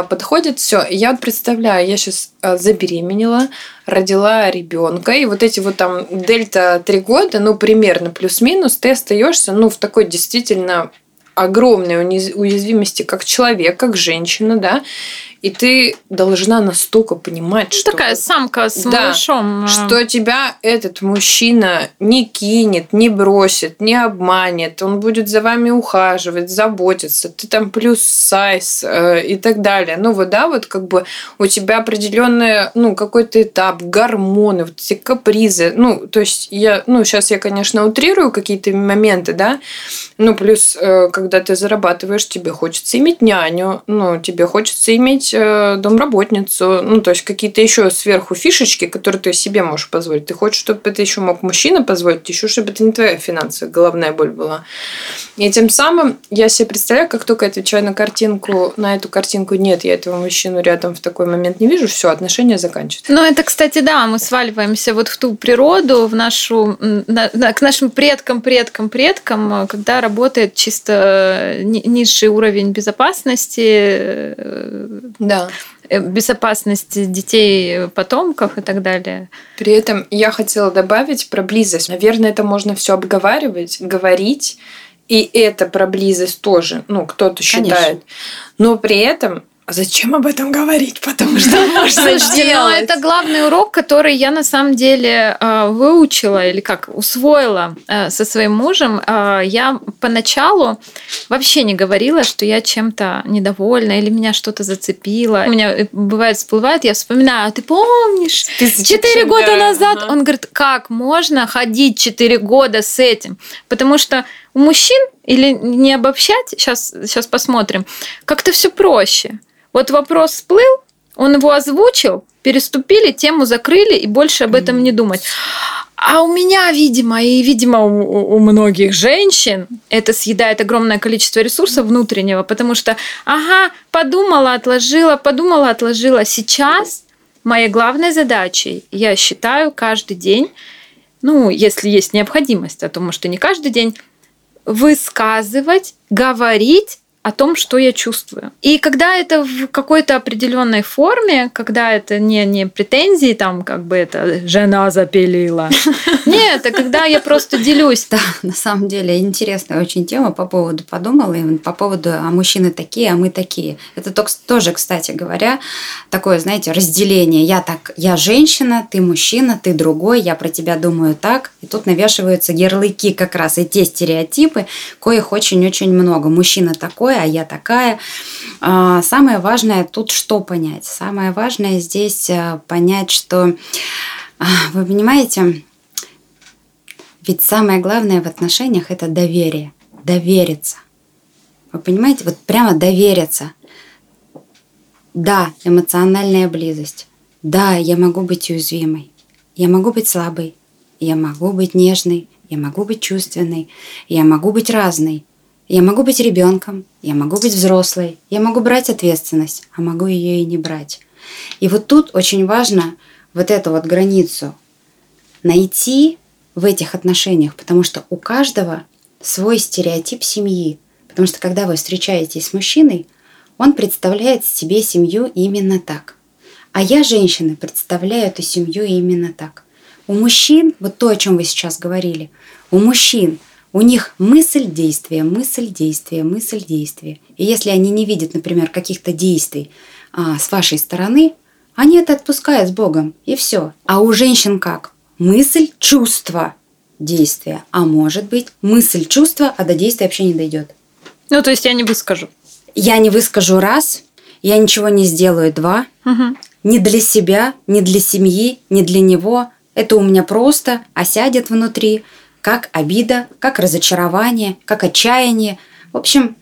подходит все. Я вот представляю, я сейчас э, забеременела, родила ребенка, и вот эти вот там дельта три года, ну, примерно плюс-минус, ты остаешься, ну, в такой действительно огромной уязвимости как человек, как женщина, да, и ты должна настолько понимать, ну, что... Такая самка с да, малышом. А. Что тебя этот мужчина не кинет, не бросит, не обманет. Он будет за вами ухаживать, заботиться. Ты там плюс сайз э, и так далее. Ну вот, да, вот как бы у тебя определенный, ну, какой-то этап, гормоны, вот эти капризы. Ну, то есть я, ну, сейчас я, конечно, утрирую какие-то моменты, да, ну, плюс, э, когда ты зарабатываешь, тебе хочется иметь няню, ну, тебе хочется иметь Э, домработницу, ну, то есть какие-то еще сверху фишечки, которые ты себе можешь позволить. Ты хочешь, чтобы это еще мог мужчина позволить, еще чтобы это не твоя финансовая головная боль была. И тем самым я себе представляю, как только я отвечаю на картинку, на эту картинку, нет, я этого мужчину рядом в такой момент не вижу, все, отношения заканчиваются. Ну, это, кстати, да, мы сваливаемся вот в ту природу, в нашу, на, на, к нашим предкам, предкам, предкам, когда работает чисто низший уровень безопасности, э, да. Э, безопасности детей, потомков и так далее. При этом я хотела добавить про близость. Наверное, это можно все обговаривать, говорить, и это про близость тоже, ну, кто-то считает. Но при этом а зачем об этом говорить? Потому что можно сделать. это главный урок, который я на самом деле э, выучила или как усвоила э, со своим мужем. Э, я поначалу вообще не говорила, что я чем-то недовольна или меня что-то зацепило. У меня бывает всплывает, я вспоминаю, а ты помнишь, четыре года назад? Он говорит, как можно ходить четыре года с этим? Потому что у мужчин или не обобщать, сейчас, сейчас посмотрим, как-то все проще. Вот вопрос всплыл, он его озвучил, переступили, тему закрыли и больше об этом не думать. А у меня, видимо, и, видимо, у, у многих женщин это съедает огромное количество ресурсов внутреннего, потому что, ага, подумала, отложила, подумала, отложила. Сейчас моей главной задачей, я считаю, каждый день, ну, если есть необходимость, а то, может, и не каждый день, высказывать, говорить о том, что я чувствую. И когда это в какой-то определенной форме, когда это не, не претензии, там, как бы это жена запилила. Нет, это когда я просто делюсь. Да, на самом деле интересная очень тема по поводу подумала, и по поводу а мужчины такие, а мы такие. Это тоже, кстати говоря, такое, знаете, разделение. Я так, я женщина, ты мужчина, ты другой, я про тебя думаю так. И тут навешиваются ярлыки как раз и те стереотипы, коих очень-очень много. Мужчина такой, такая, а я такая. А, самое важное тут что понять? Самое важное здесь э, понять, что а, вы понимаете, ведь самое главное в отношениях это доверие, довериться. Вы понимаете, вот прямо довериться. Да, эмоциональная близость. Да, я могу быть уязвимой. Я могу быть слабой. Я могу быть нежной. Я могу быть чувственной. Я могу быть разной. Я могу быть ребенком, я могу быть взрослой, я могу брать ответственность, а могу ее и не брать. И вот тут очень важно вот эту вот границу найти в этих отношениях, потому что у каждого свой стереотип семьи. Потому что когда вы встречаетесь с мужчиной, он представляет себе семью именно так. А я, женщина, представляю эту семью именно так. У мужчин, вот то, о чем вы сейчас говорили, у мужчин у них мысль действия, мысль действия, мысль действия. И если они не видят, например, каких-то действий а, с вашей стороны, они это отпускают с Богом, и все. А у женщин как? Мысль, чувство, действие. А может быть, мысль, чувство, а до действия вообще не дойдет. Ну, то есть я не выскажу. Я не выскажу раз, я ничего не сделаю два. Угу. Не для себя, не для семьи, не для него, Это у меня просто осядет внутри, как обида, как разочарование, как отчаяние. В общем,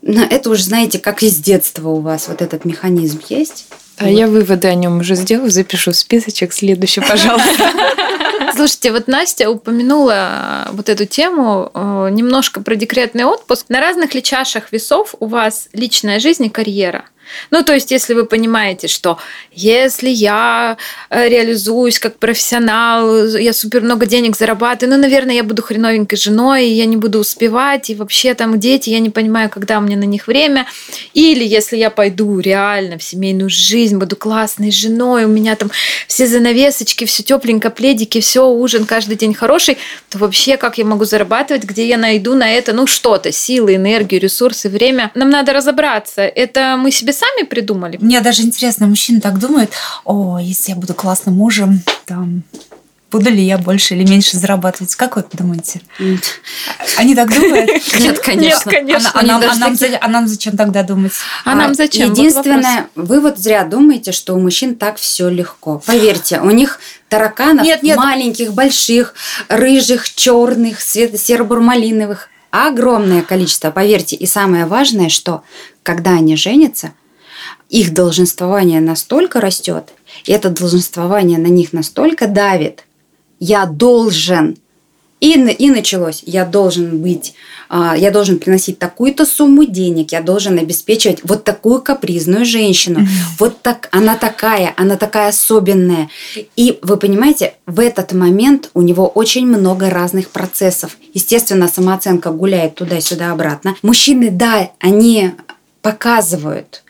это уже, знаете, как из детства у вас вот этот механизм есть. А вот. я выводы о нем уже сделаю, запишу списочек следующий, пожалуйста. Слушайте, вот Настя упомянула вот эту тему э, немножко про декретный отпуск. На разных ли чашах весов у вас личная жизнь и карьера? Ну, то есть, если вы понимаете, что если я э, реализуюсь как профессионал, я супер много денег зарабатываю, ну, наверное, я буду хреновенькой женой, и я не буду успевать, и вообще там дети, я не понимаю, когда у меня на них время. Или если я пойду реально в семейную жизнь, буду классной женой, у меня там все занавесочки, все тепленько, пледики, все, ужин каждый день хороший, то вообще как я могу зарабатывать, где я найду на это, ну, что-то, силы, энергию, ресурсы, время. Нам надо разобраться. Это мы себе сами придумали. Мне даже интересно, мужчины так думают, о, если я буду классным мужем, там, буду ли я больше или меньше зарабатывать? Как вы думаете? Они так думают? Нет, конечно. Нет, конечно. А, нам, а, нам, а нам зачем тогда думать? А, а нам зачем? Единственное, вот вы вот зря думаете, что у мужчин так все легко. Поверьте, у них тараканов нет, нет. маленьких, больших, рыжих, черных, серо-бурмалиновых огромное количество, поверьте. И самое важное, что когда они женятся, их долженствование настолько растет, и это долженствование на них настолько давит, я должен. И, и началось, я должен быть, а, я должен приносить такую-то сумму денег, я должен обеспечивать вот такую капризную женщину. Вот так, она такая, она такая особенная. И вы понимаете, в этот момент у него очень много разных процессов. Естественно, самооценка гуляет туда-сюда обратно. Мужчины, да, они показывают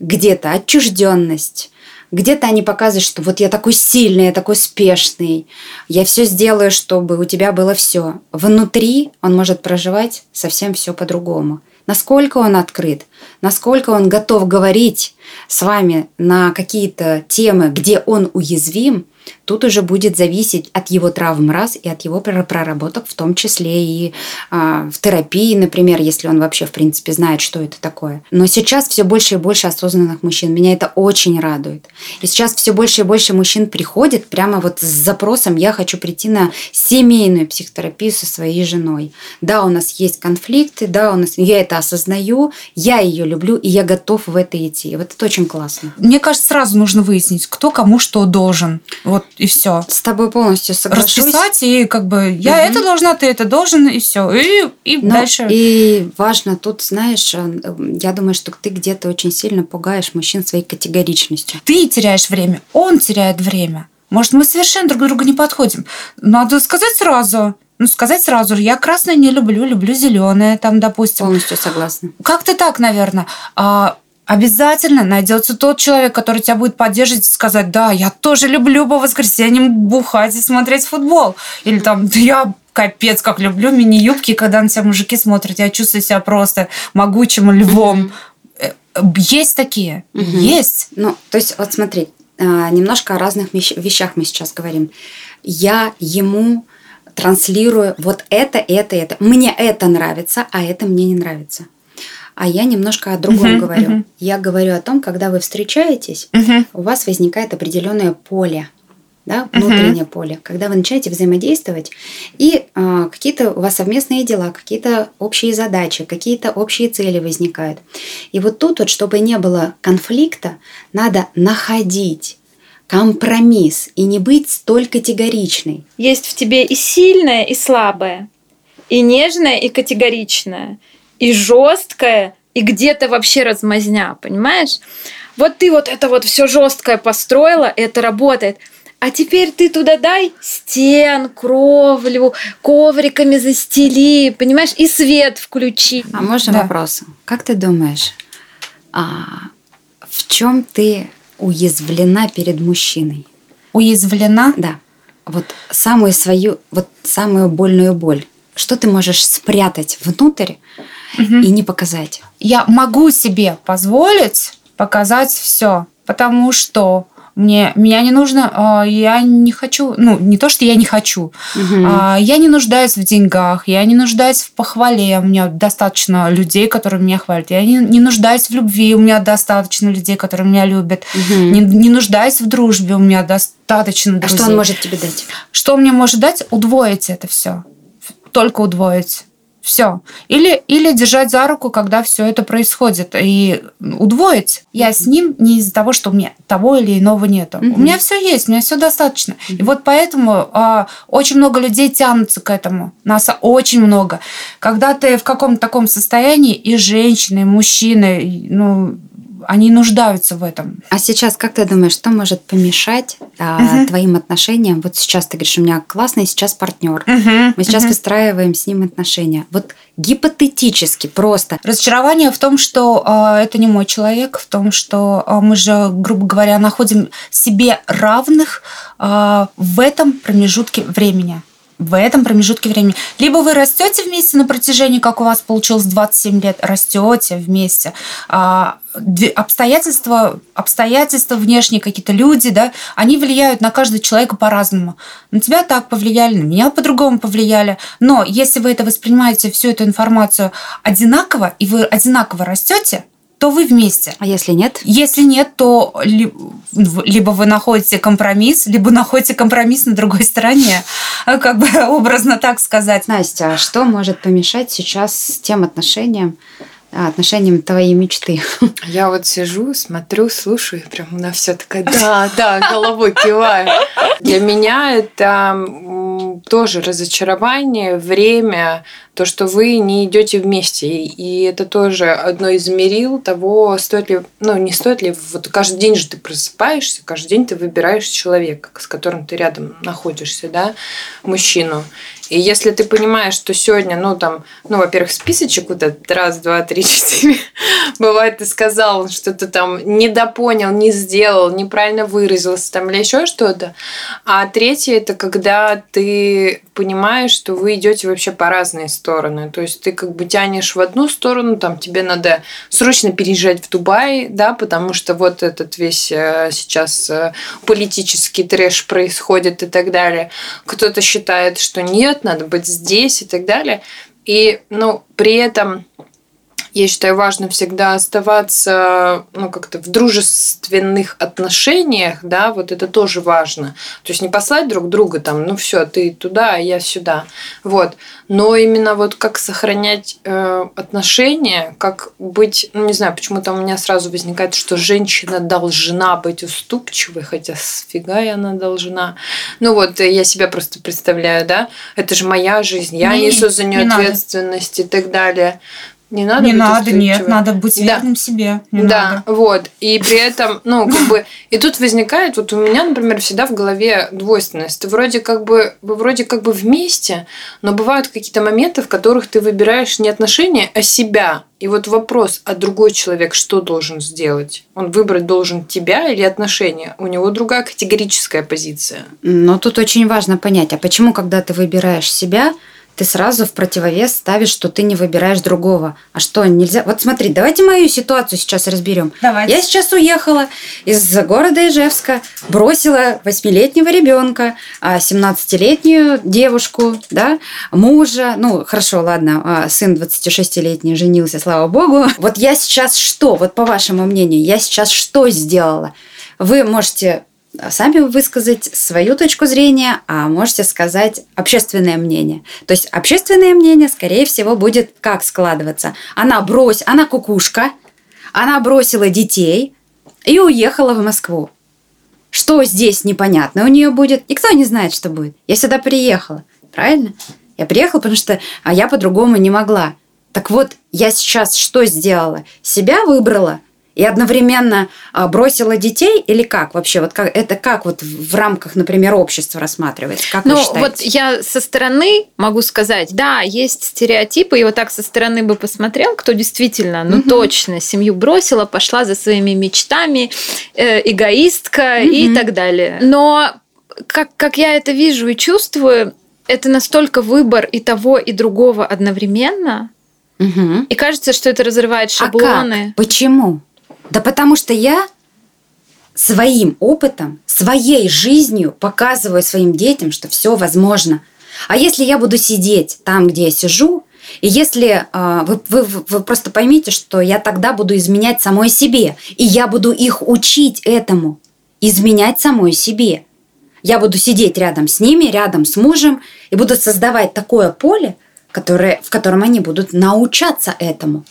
где-то отчужденность, где-то они показывают, что вот я такой сильный, я такой спешный, я все сделаю, чтобы у тебя было все. Внутри он может проживать совсем все по-другому. Насколько он открыт, насколько он готов говорить с вами на какие-то темы, где он уязвим – Тут уже будет зависеть от его травм раз и от его проработок, в том числе и а, в терапии, например, если он вообще, в принципе, знает, что это такое. Но сейчас все больше и больше осознанных мужчин. Меня это очень радует. И сейчас все больше и больше мужчин приходит прямо вот с запросом «я хочу прийти на семейную психотерапию со своей женой». Да, у нас есть конфликты, да, у нас я это осознаю, я ее люблю, и я готов в это идти. Вот это очень классно. Мне кажется, сразу нужно выяснить, кто кому что должен. Вот и все. С тобой полностью соглашусь. Расписать и как бы я угу. это должна, ты это должен и все и и Но дальше. И важно тут, знаешь, э, я думаю, что ты где-то очень сильно пугаешь мужчин своей категоричностью. Ты теряешь время, он теряет время. Может, мы совершенно друг другу не подходим. Надо сказать сразу. Ну, сказать сразу же, я красное не люблю, люблю зеленое, там, допустим. Полностью согласна. Как-то так, наверное. А обязательно найдется тот человек, который тебя будет поддерживать и сказать, да, я тоже люблю по воскресеньям бухать и смотреть футбол. Или там, да я капец, как люблю мини-юбки, когда на тебя мужики смотрят, я чувствую себя просто могучим львом. Mm-hmm. Есть такие, mm-hmm. есть. Ну, то есть, вот смотри, а, немножко о разных вещах мы сейчас говорим. Я ему транслирую вот это, это, это. Мне это нравится, а это мне не нравится. А я немножко о другом uh-huh, говорю. Uh-huh. Я говорю о том, когда вы встречаетесь, uh-huh. у вас возникает определенное поле, да, внутреннее uh-huh. поле, когда вы начинаете взаимодействовать, и э, какие-то у вас совместные дела, какие-то общие задачи, какие-то общие цели возникают. И вот тут вот, чтобы не было конфликта, надо находить компромисс и не быть столь категоричной. Есть в тебе и сильное, и слабое, и нежное, и категоричное и жесткое, и где-то вообще размазня, понимаешь? Вот ты вот это вот все жесткое построила, это работает. А теперь ты туда дай стен, кровлю, ковриками застели, понимаешь, и свет включи. А можно да. вопрос? Как ты думаешь, а в чем ты уязвлена перед мужчиной? Уязвлена? Да. Вот самую свою, вот самую больную боль. Что ты можешь спрятать внутрь, угу. и не показать. Я могу себе позволить показать все, потому что Мне, меня не нужно, а, я не хочу, ну, не то, что я не хочу, угу. я не нуждаюсь в деньгах, я не нуждаюсь в похвале, у меня достаточно людей, которые меня хвалят, я не, не нуждаюсь в любви, у меня достаточно людей, которые меня любят, угу. не, не нуждаюсь в дружбе, у меня достаточно друзей. А что он может тебе дать? Что он мне может дать? Удвоить это все. Только удвоить. Все. Или, или держать за руку, когда все это происходит, и удвоить. Я с ним не из-за того, что у меня того или иного нету. Mm-hmm. У меня все есть, у меня все достаточно. Mm-hmm. И вот поэтому а, очень много людей тянутся к этому. Нас очень много. Когда ты в каком-то таком состоянии, и женщины, и мужчины, ну, они нуждаются в этом. А сейчас, как ты думаешь, что может помешать угу. твоим отношениям? Вот сейчас ты говоришь, у меня классный сейчас партнер. Угу. Мы сейчас угу. выстраиваем с ним отношения. Вот гипотетически просто. Разочарование в том, что э, это не мой человек, в том, что э, мы же, грубо говоря, находим себе равных э, в этом промежутке времени в этом промежутке времени. Либо вы растете вместе на протяжении, как у вас получилось 27 лет, растете вместе. А, обстоятельства, обстоятельства внешние какие-то люди, да, они влияют на каждого человека по-разному. На тебя так повлияли, на меня по-другому повлияли. Но если вы это воспринимаете, всю эту информацию одинаково, и вы одинаково растете, то вы вместе. А если нет? Если нет, то либо вы находите компромисс, либо находите компромисс на другой стороне, как бы образно так сказать. Настя, а что может помешать сейчас тем отношениям, отношениям твоей мечты. Я вот сижу, смотрю, слушаю, и прям на все такая, да, да, головой киваю. Для меня это тоже разочарование, время, то, что вы не идете вместе. И это тоже одно из мерил того, стоит ли, ну, не стоит ли, вот каждый день же ты просыпаешься, каждый день ты выбираешь человека, с которым ты рядом находишься, да, мужчину. И если ты понимаешь, что сегодня, ну, там, ну, во-первых, списочек вот этот раз, два, три, четыре, бывает, ты сказал, что-то там недопонял, не сделал, неправильно выразился там или еще что-то. А третье, это когда ты понимаешь, что вы идете вообще по разные стороны. То есть ты как бы тянешь в одну сторону, там тебе надо срочно переезжать в Дубай, да, потому что вот этот весь э, сейчас э, политический трэш происходит и так далее. Кто-то считает, что нет, надо быть здесь и так далее. И, ну, при этом я считаю важно всегда оставаться ну, как-то в дружественных отношениях, да, вот это тоже важно. То есть не послать друг друга там, ну все, ты туда, а я сюда. Вот. Но именно вот как сохранять э, отношения, как быть, ну не знаю, почему-то у меня сразу возникает, что женщина должна быть уступчивой, хотя сфига и она должна. Ну вот я себя просто представляю, да, это же моя жизнь, я не, несу за нее ответственность надо. и так далее. Не надо Не надо, нет, надо быть верным да. себе. Не да, надо. вот. И при этом, ну, как бы, и тут возникает, вот у меня, например, всегда в голове двойственность. Ты вроде как бы, вы вроде как бы вместе, но бывают какие-то моменты, в которых ты выбираешь не отношения, а себя. И вот вопрос, а другой человек что должен сделать? Он выбрать должен тебя или отношения? У него другая категорическая позиция. Но тут очень важно понять, а почему, когда ты выбираешь себя, ты сразу в противовес ставишь, что ты не выбираешь другого. А что, нельзя? Вот смотри, давайте мою ситуацию сейчас разберем. Давайте. Я сейчас уехала из города Ижевска, бросила восьмилетнего ребенка, 17-летнюю а, девушку, да, мужа, ну, хорошо, ладно, а, сын 26-летний женился, слава богу. Вот я сейчас что, вот по вашему мнению, я сейчас что сделала? Вы можете сами высказать свою точку зрения, а можете сказать общественное мнение. То есть общественное мнение, скорее всего, будет как складываться. Она брось, она кукушка, она бросила детей и уехала в Москву. Что здесь непонятно у нее будет? Никто не знает, что будет. Я сюда приехала, правильно? Я приехала, потому что а я по-другому не могла. Так вот, я сейчас что сделала? Себя выбрала – и одновременно а, бросила детей или как вообще? Вот как, это как вот в рамках, например, общества рассматривается? Как ну, вот я со стороны могу сказать, да, есть стереотипы, и вот так со стороны бы посмотрел, кто действительно, ну угу. точно, семью бросила, пошла за своими мечтами, э, эгоистка угу. и так далее. Но как, как я это вижу и чувствую, это настолько выбор и того, и другого одновременно. Угу. И кажется, что это разрывает шаблоны. А как? Почему? Да потому что я своим опытом, своей жизнью показываю своим детям, что все возможно. А если я буду сидеть там, где я сижу, и если э, вы, вы, вы просто поймите, что я тогда буду изменять самой себе, и я буду их учить этому, изменять самой себе. Я буду сидеть рядом с ними, рядом с мужем, и буду создавать такое поле, которое, в котором они будут научаться этому.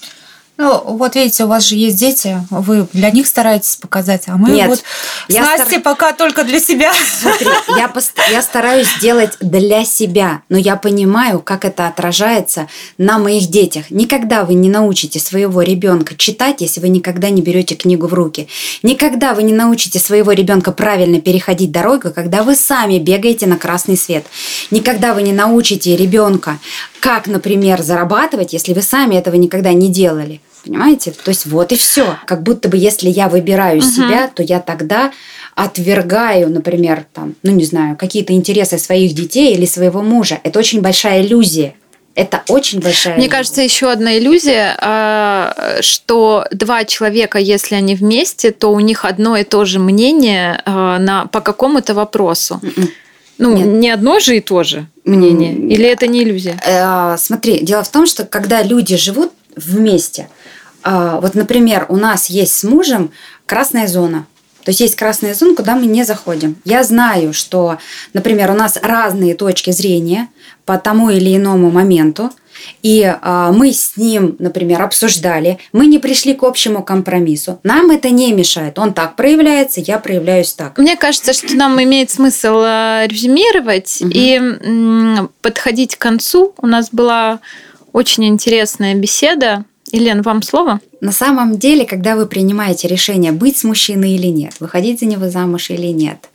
Ну, вот видите, у вас же есть дети, вы для них стараетесь показать, а мы Нет, вот я с Настей стар- пока только для себя. Смотри, я, пост- я стараюсь делать для себя, но я понимаю, как это отражается на моих детях. Никогда вы не научите своего ребенка читать, если вы никогда не берете книгу в руки. Никогда вы не научите своего ребенка правильно переходить дорогу, когда вы сами бегаете на красный свет. Никогда вы не научите ребенка, как, например, зарабатывать, если вы сами этого никогда не делали. Понимаете? То есть вот и все. Как будто бы если я выбираю себя, то я тогда отвергаю, например, там, ну не знаю, какие-то интересы своих детей или своего мужа. Это очень большая иллюзия. Это очень большая. Мне иллюзия. кажется, еще одна иллюзия, а, что два человека, если они вместе, то у них одно и то же мнение а, на, по какому-то вопросу. Мгм. Ну, Нет. не одно же и то же мнение. Или это не иллюзия? Э, Смотри, дело в том, что когда люди живут вместе, вот, например, у нас есть с мужем красная зона. То есть есть красная зона, куда мы не заходим. Я знаю, что, например, у нас разные точки зрения по тому или иному моменту, и а, мы с ним, например, обсуждали, мы не пришли к общему компромиссу. Нам это не мешает. Он так проявляется, я проявляюсь так. Мне кажется, что нам имеет смысл э, резюмировать Мгм. и подходить к концу. У нас была очень интересная беседа. Елена, вам слово? На самом деле, когда вы принимаете решение быть с мужчиной или нет, выходить за него замуж или нет,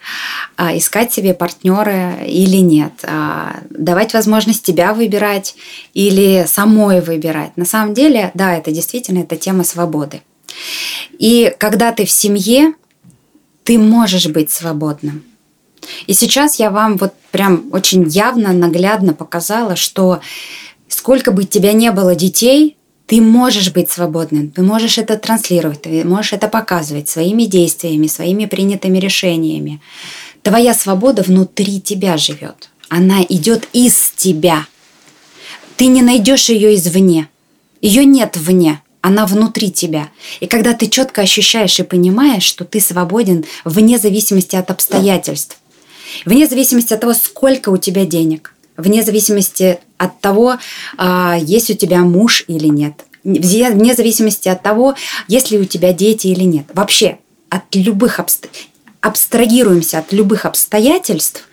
а, искать себе партнера или нет, а, давать возможность тебя выбирать или самой выбирать. На самом деле, да, это действительно это тема свободы. И когда ты в семье, ты можешь быть свободным. И сейчас я вам вот прям очень явно, наглядно показала, что сколько бы у тебя не было детей, ты можешь быть свободным, ты можешь это транслировать, ты можешь это показывать своими действиями, своими принятыми решениями. Твоя свобода внутри тебя живет. Она идет из тебя. Ты не найдешь ее извне. Ее нет вне. Она внутри тебя. И когда ты четко ощущаешь и понимаешь, что ты свободен вне зависимости от обстоятельств, вне зависимости от того, сколько у тебя денег, вне зависимости от того, а, есть у тебя муж или нет, вне зависимости от того, есть ли у тебя дети или нет. Вообще от любых обст... абстрагируемся от любых обстоятельств,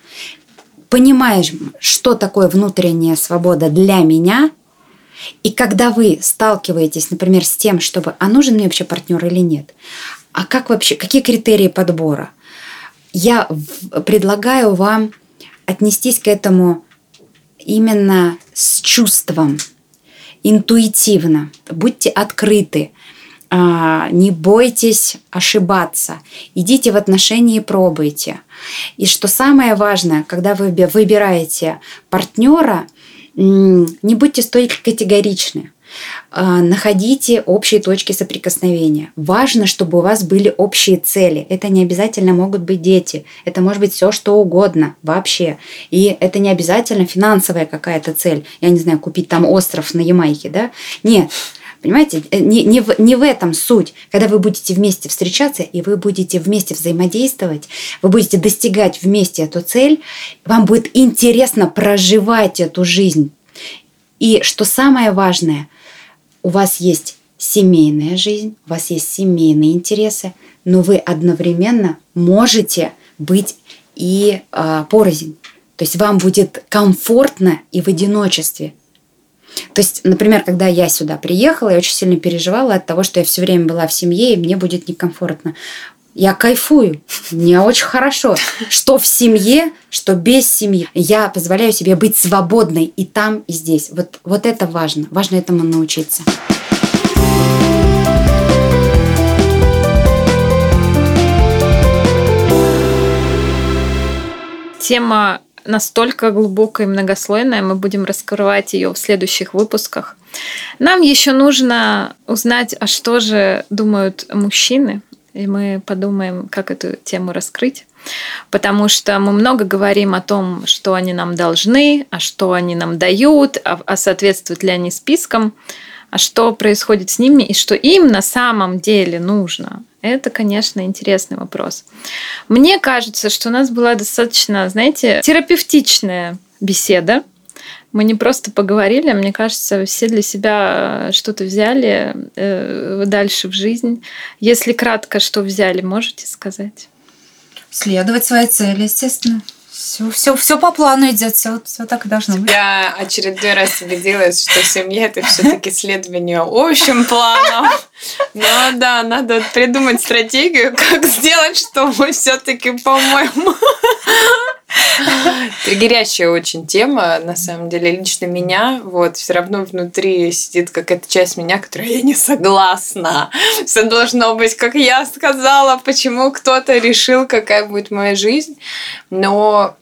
понимаешь, что такое внутренняя свобода для меня, и когда вы сталкиваетесь, например, с тем, чтобы, а нужен мне вообще партнер или нет, а как вообще, какие критерии подбора, я предлагаю вам отнестись к этому именно с чувством, интуитивно. Будьте открыты, а, не бойтесь ошибаться, идите в отношения и пробуйте. И что самое важное, когда вы би- выбираете партнера, не будьте стойко категоричны. А, Находите общие точки соприкосновения. Важно, чтобы у вас были общие цели. Это не обязательно могут быть дети. Это может быть все, что угодно вообще. И это не обязательно финансовая какая-то цель. Я не знаю, купить там остров на Ямайке, да? Нет. Понимаете, Э, не, не, в, не в этом суть. Когда вы будете вместе встречаться, и вы будете вместе взаимодействовать, вы будете достигать вместе эту цель, вам будет интересно проживать эту жизнь. И что самое важное, у вас есть семейная жизнь, у вас есть семейные интересы, но вы одновременно можете быть и э, порознь. То есть вам будет комфортно и в одиночестве. То есть, например, когда я сюда приехала, я очень сильно переживала от того, что я все время была в семье, и мне будет некомфортно. Я кайфую, мне очень хорошо. Что в семье, что без семьи. Я позволяю себе быть свободной и там, и здесь. Вот, вот это важно. Важно этому научиться. Тема настолько глубокая и многослойная, мы будем раскрывать ее в следующих выпусках. Нам еще нужно узнать, а что же думают мужчины и мы подумаем, как эту тему раскрыть. Потому что мы много говорим о том, что они нам должны, а что они нам дают, а, а соответствуют ли они спискам, а что происходит с ними и что им на самом деле нужно. Это, конечно, интересный вопрос. Мне кажется, что у нас была достаточно, знаете, терапевтичная беседа. Мы не просто поговорили, а мне кажется, все для себя что-то взяли э, дальше в жизнь. Если кратко, что взяли, можете сказать? Следовать своей цели, естественно. Все, все, все по плану идет, все, все так и должно быть. Я очередной раз убедилась, что семья это все-таки следование общим планом. Ну да, надо придумать стратегию, как сделать, чтобы все-таки, по-моему, Триггерящая очень тема, на самом деле, лично меня. Вот, все равно внутри сидит какая-то часть меня, которая я не согласна. Все должно быть, как я сказала, почему кто-то решил, какая будет моя жизнь. Но,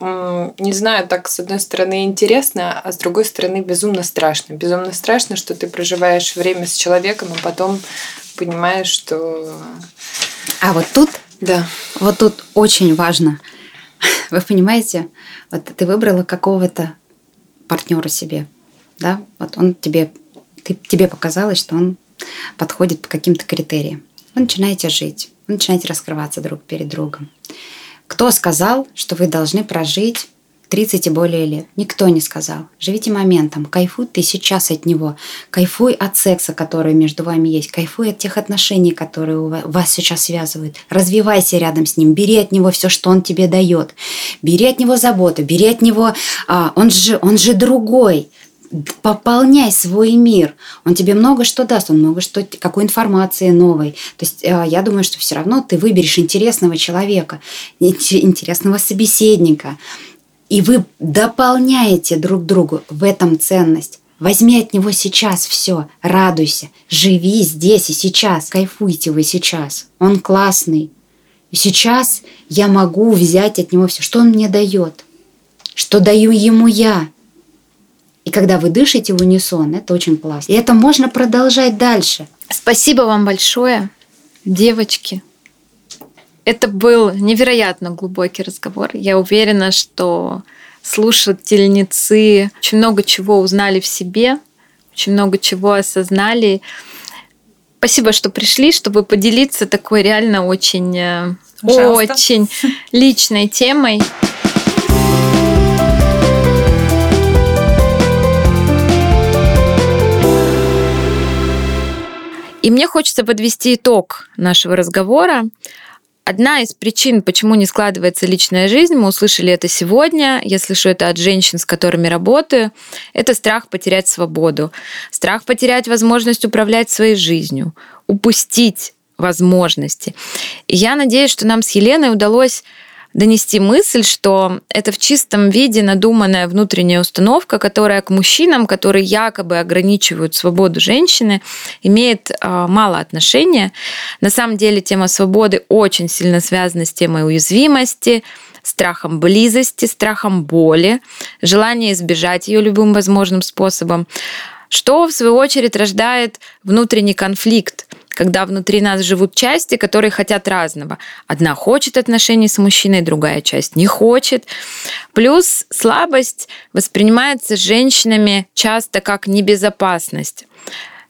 не знаю, так, с одной стороны, интересно, а с другой стороны, безумно страшно. Безумно страшно, что ты проживаешь время с человеком, а потом понимаешь, что... А вот тут, да. вот тут очень важно – Вы понимаете, вот ты выбрала какого-то партнера себе, да, вот он тебе, ты, тебе показалось, что он подходит по каким-то критериям. Вы начинаете жить, вы начинаете раскрываться друг перед другом. Кто сказал, что вы должны прожить 30 и более лет. Никто не сказал. Живите моментом. Кайфуй ты сейчас от него. Кайфуй от секса, который между вами есть. Кайфуй от тех отношений, которые у вас сейчас связывают. Развивайся рядом с ним. Бери от него все, что он тебе дает. Бери от него заботу. Бери от него... А, он, же, он же другой пополняй свой мир. Он тебе много что даст, он много что, какой информации новой. То есть а, я думаю, что все равно ты выберешь интересного человека, интересного собеседника. И вы дополняете друг другу в этом ценность. Возьми от него сейчас все, радуйся, живи здесь и сейчас, кайфуйте вы сейчас. Он классный. И сейчас я могу взять от него все, что он мне дает, что даю ему я. И когда вы дышите в унисон, это очень классно. И это можно продолжать дальше. Спасибо вам большое, девочки. Это был невероятно глубокий разговор. Я уверена, что слушательницы очень много чего узнали в себе, очень много чего осознали. Спасибо, что пришли, чтобы поделиться такой реально очень, э, Пожалуйста. очень личной темой. И мне хочется подвести итог нашего разговора. Одна из причин, почему не складывается личная жизнь, мы услышали это сегодня, я слышу это от женщин, с которыми работаю, это страх потерять свободу, страх потерять возможность управлять своей жизнью, упустить возможности. И я надеюсь, что нам с Еленой удалось донести мысль, что это в чистом виде надуманная внутренняя установка, которая к мужчинам, которые якобы ограничивают свободу женщины, имеет а, мало отношения. На самом деле тема свободы очень сильно связана с темой уязвимости, страхом близости, страхом боли, желание избежать ее любым возможным способом, что в свою очередь рождает внутренний конфликт, когда внутри нас живут части, которые хотят разного. Одна хочет отношений с мужчиной, другая часть не хочет. Плюс слабость воспринимается женщинами часто как небезопасность.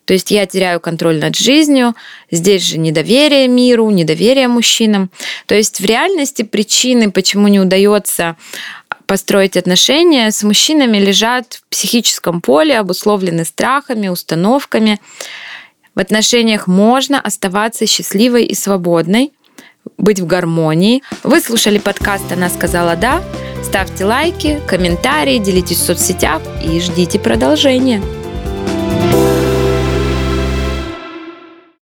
То есть я теряю контроль над жизнью, здесь же недоверие миру, недоверие мужчинам. То есть в реальности причины, почему не удается построить отношения с мужчинами, лежат в психическом поле, обусловлены страхами, установками. В отношениях можно оставаться счастливой и свободной, быть в гармонии. Вы слушали подкаст «Она сказала да». Ставьте лайки, комментарии, делитесь в соцсетях и ждите продолжения.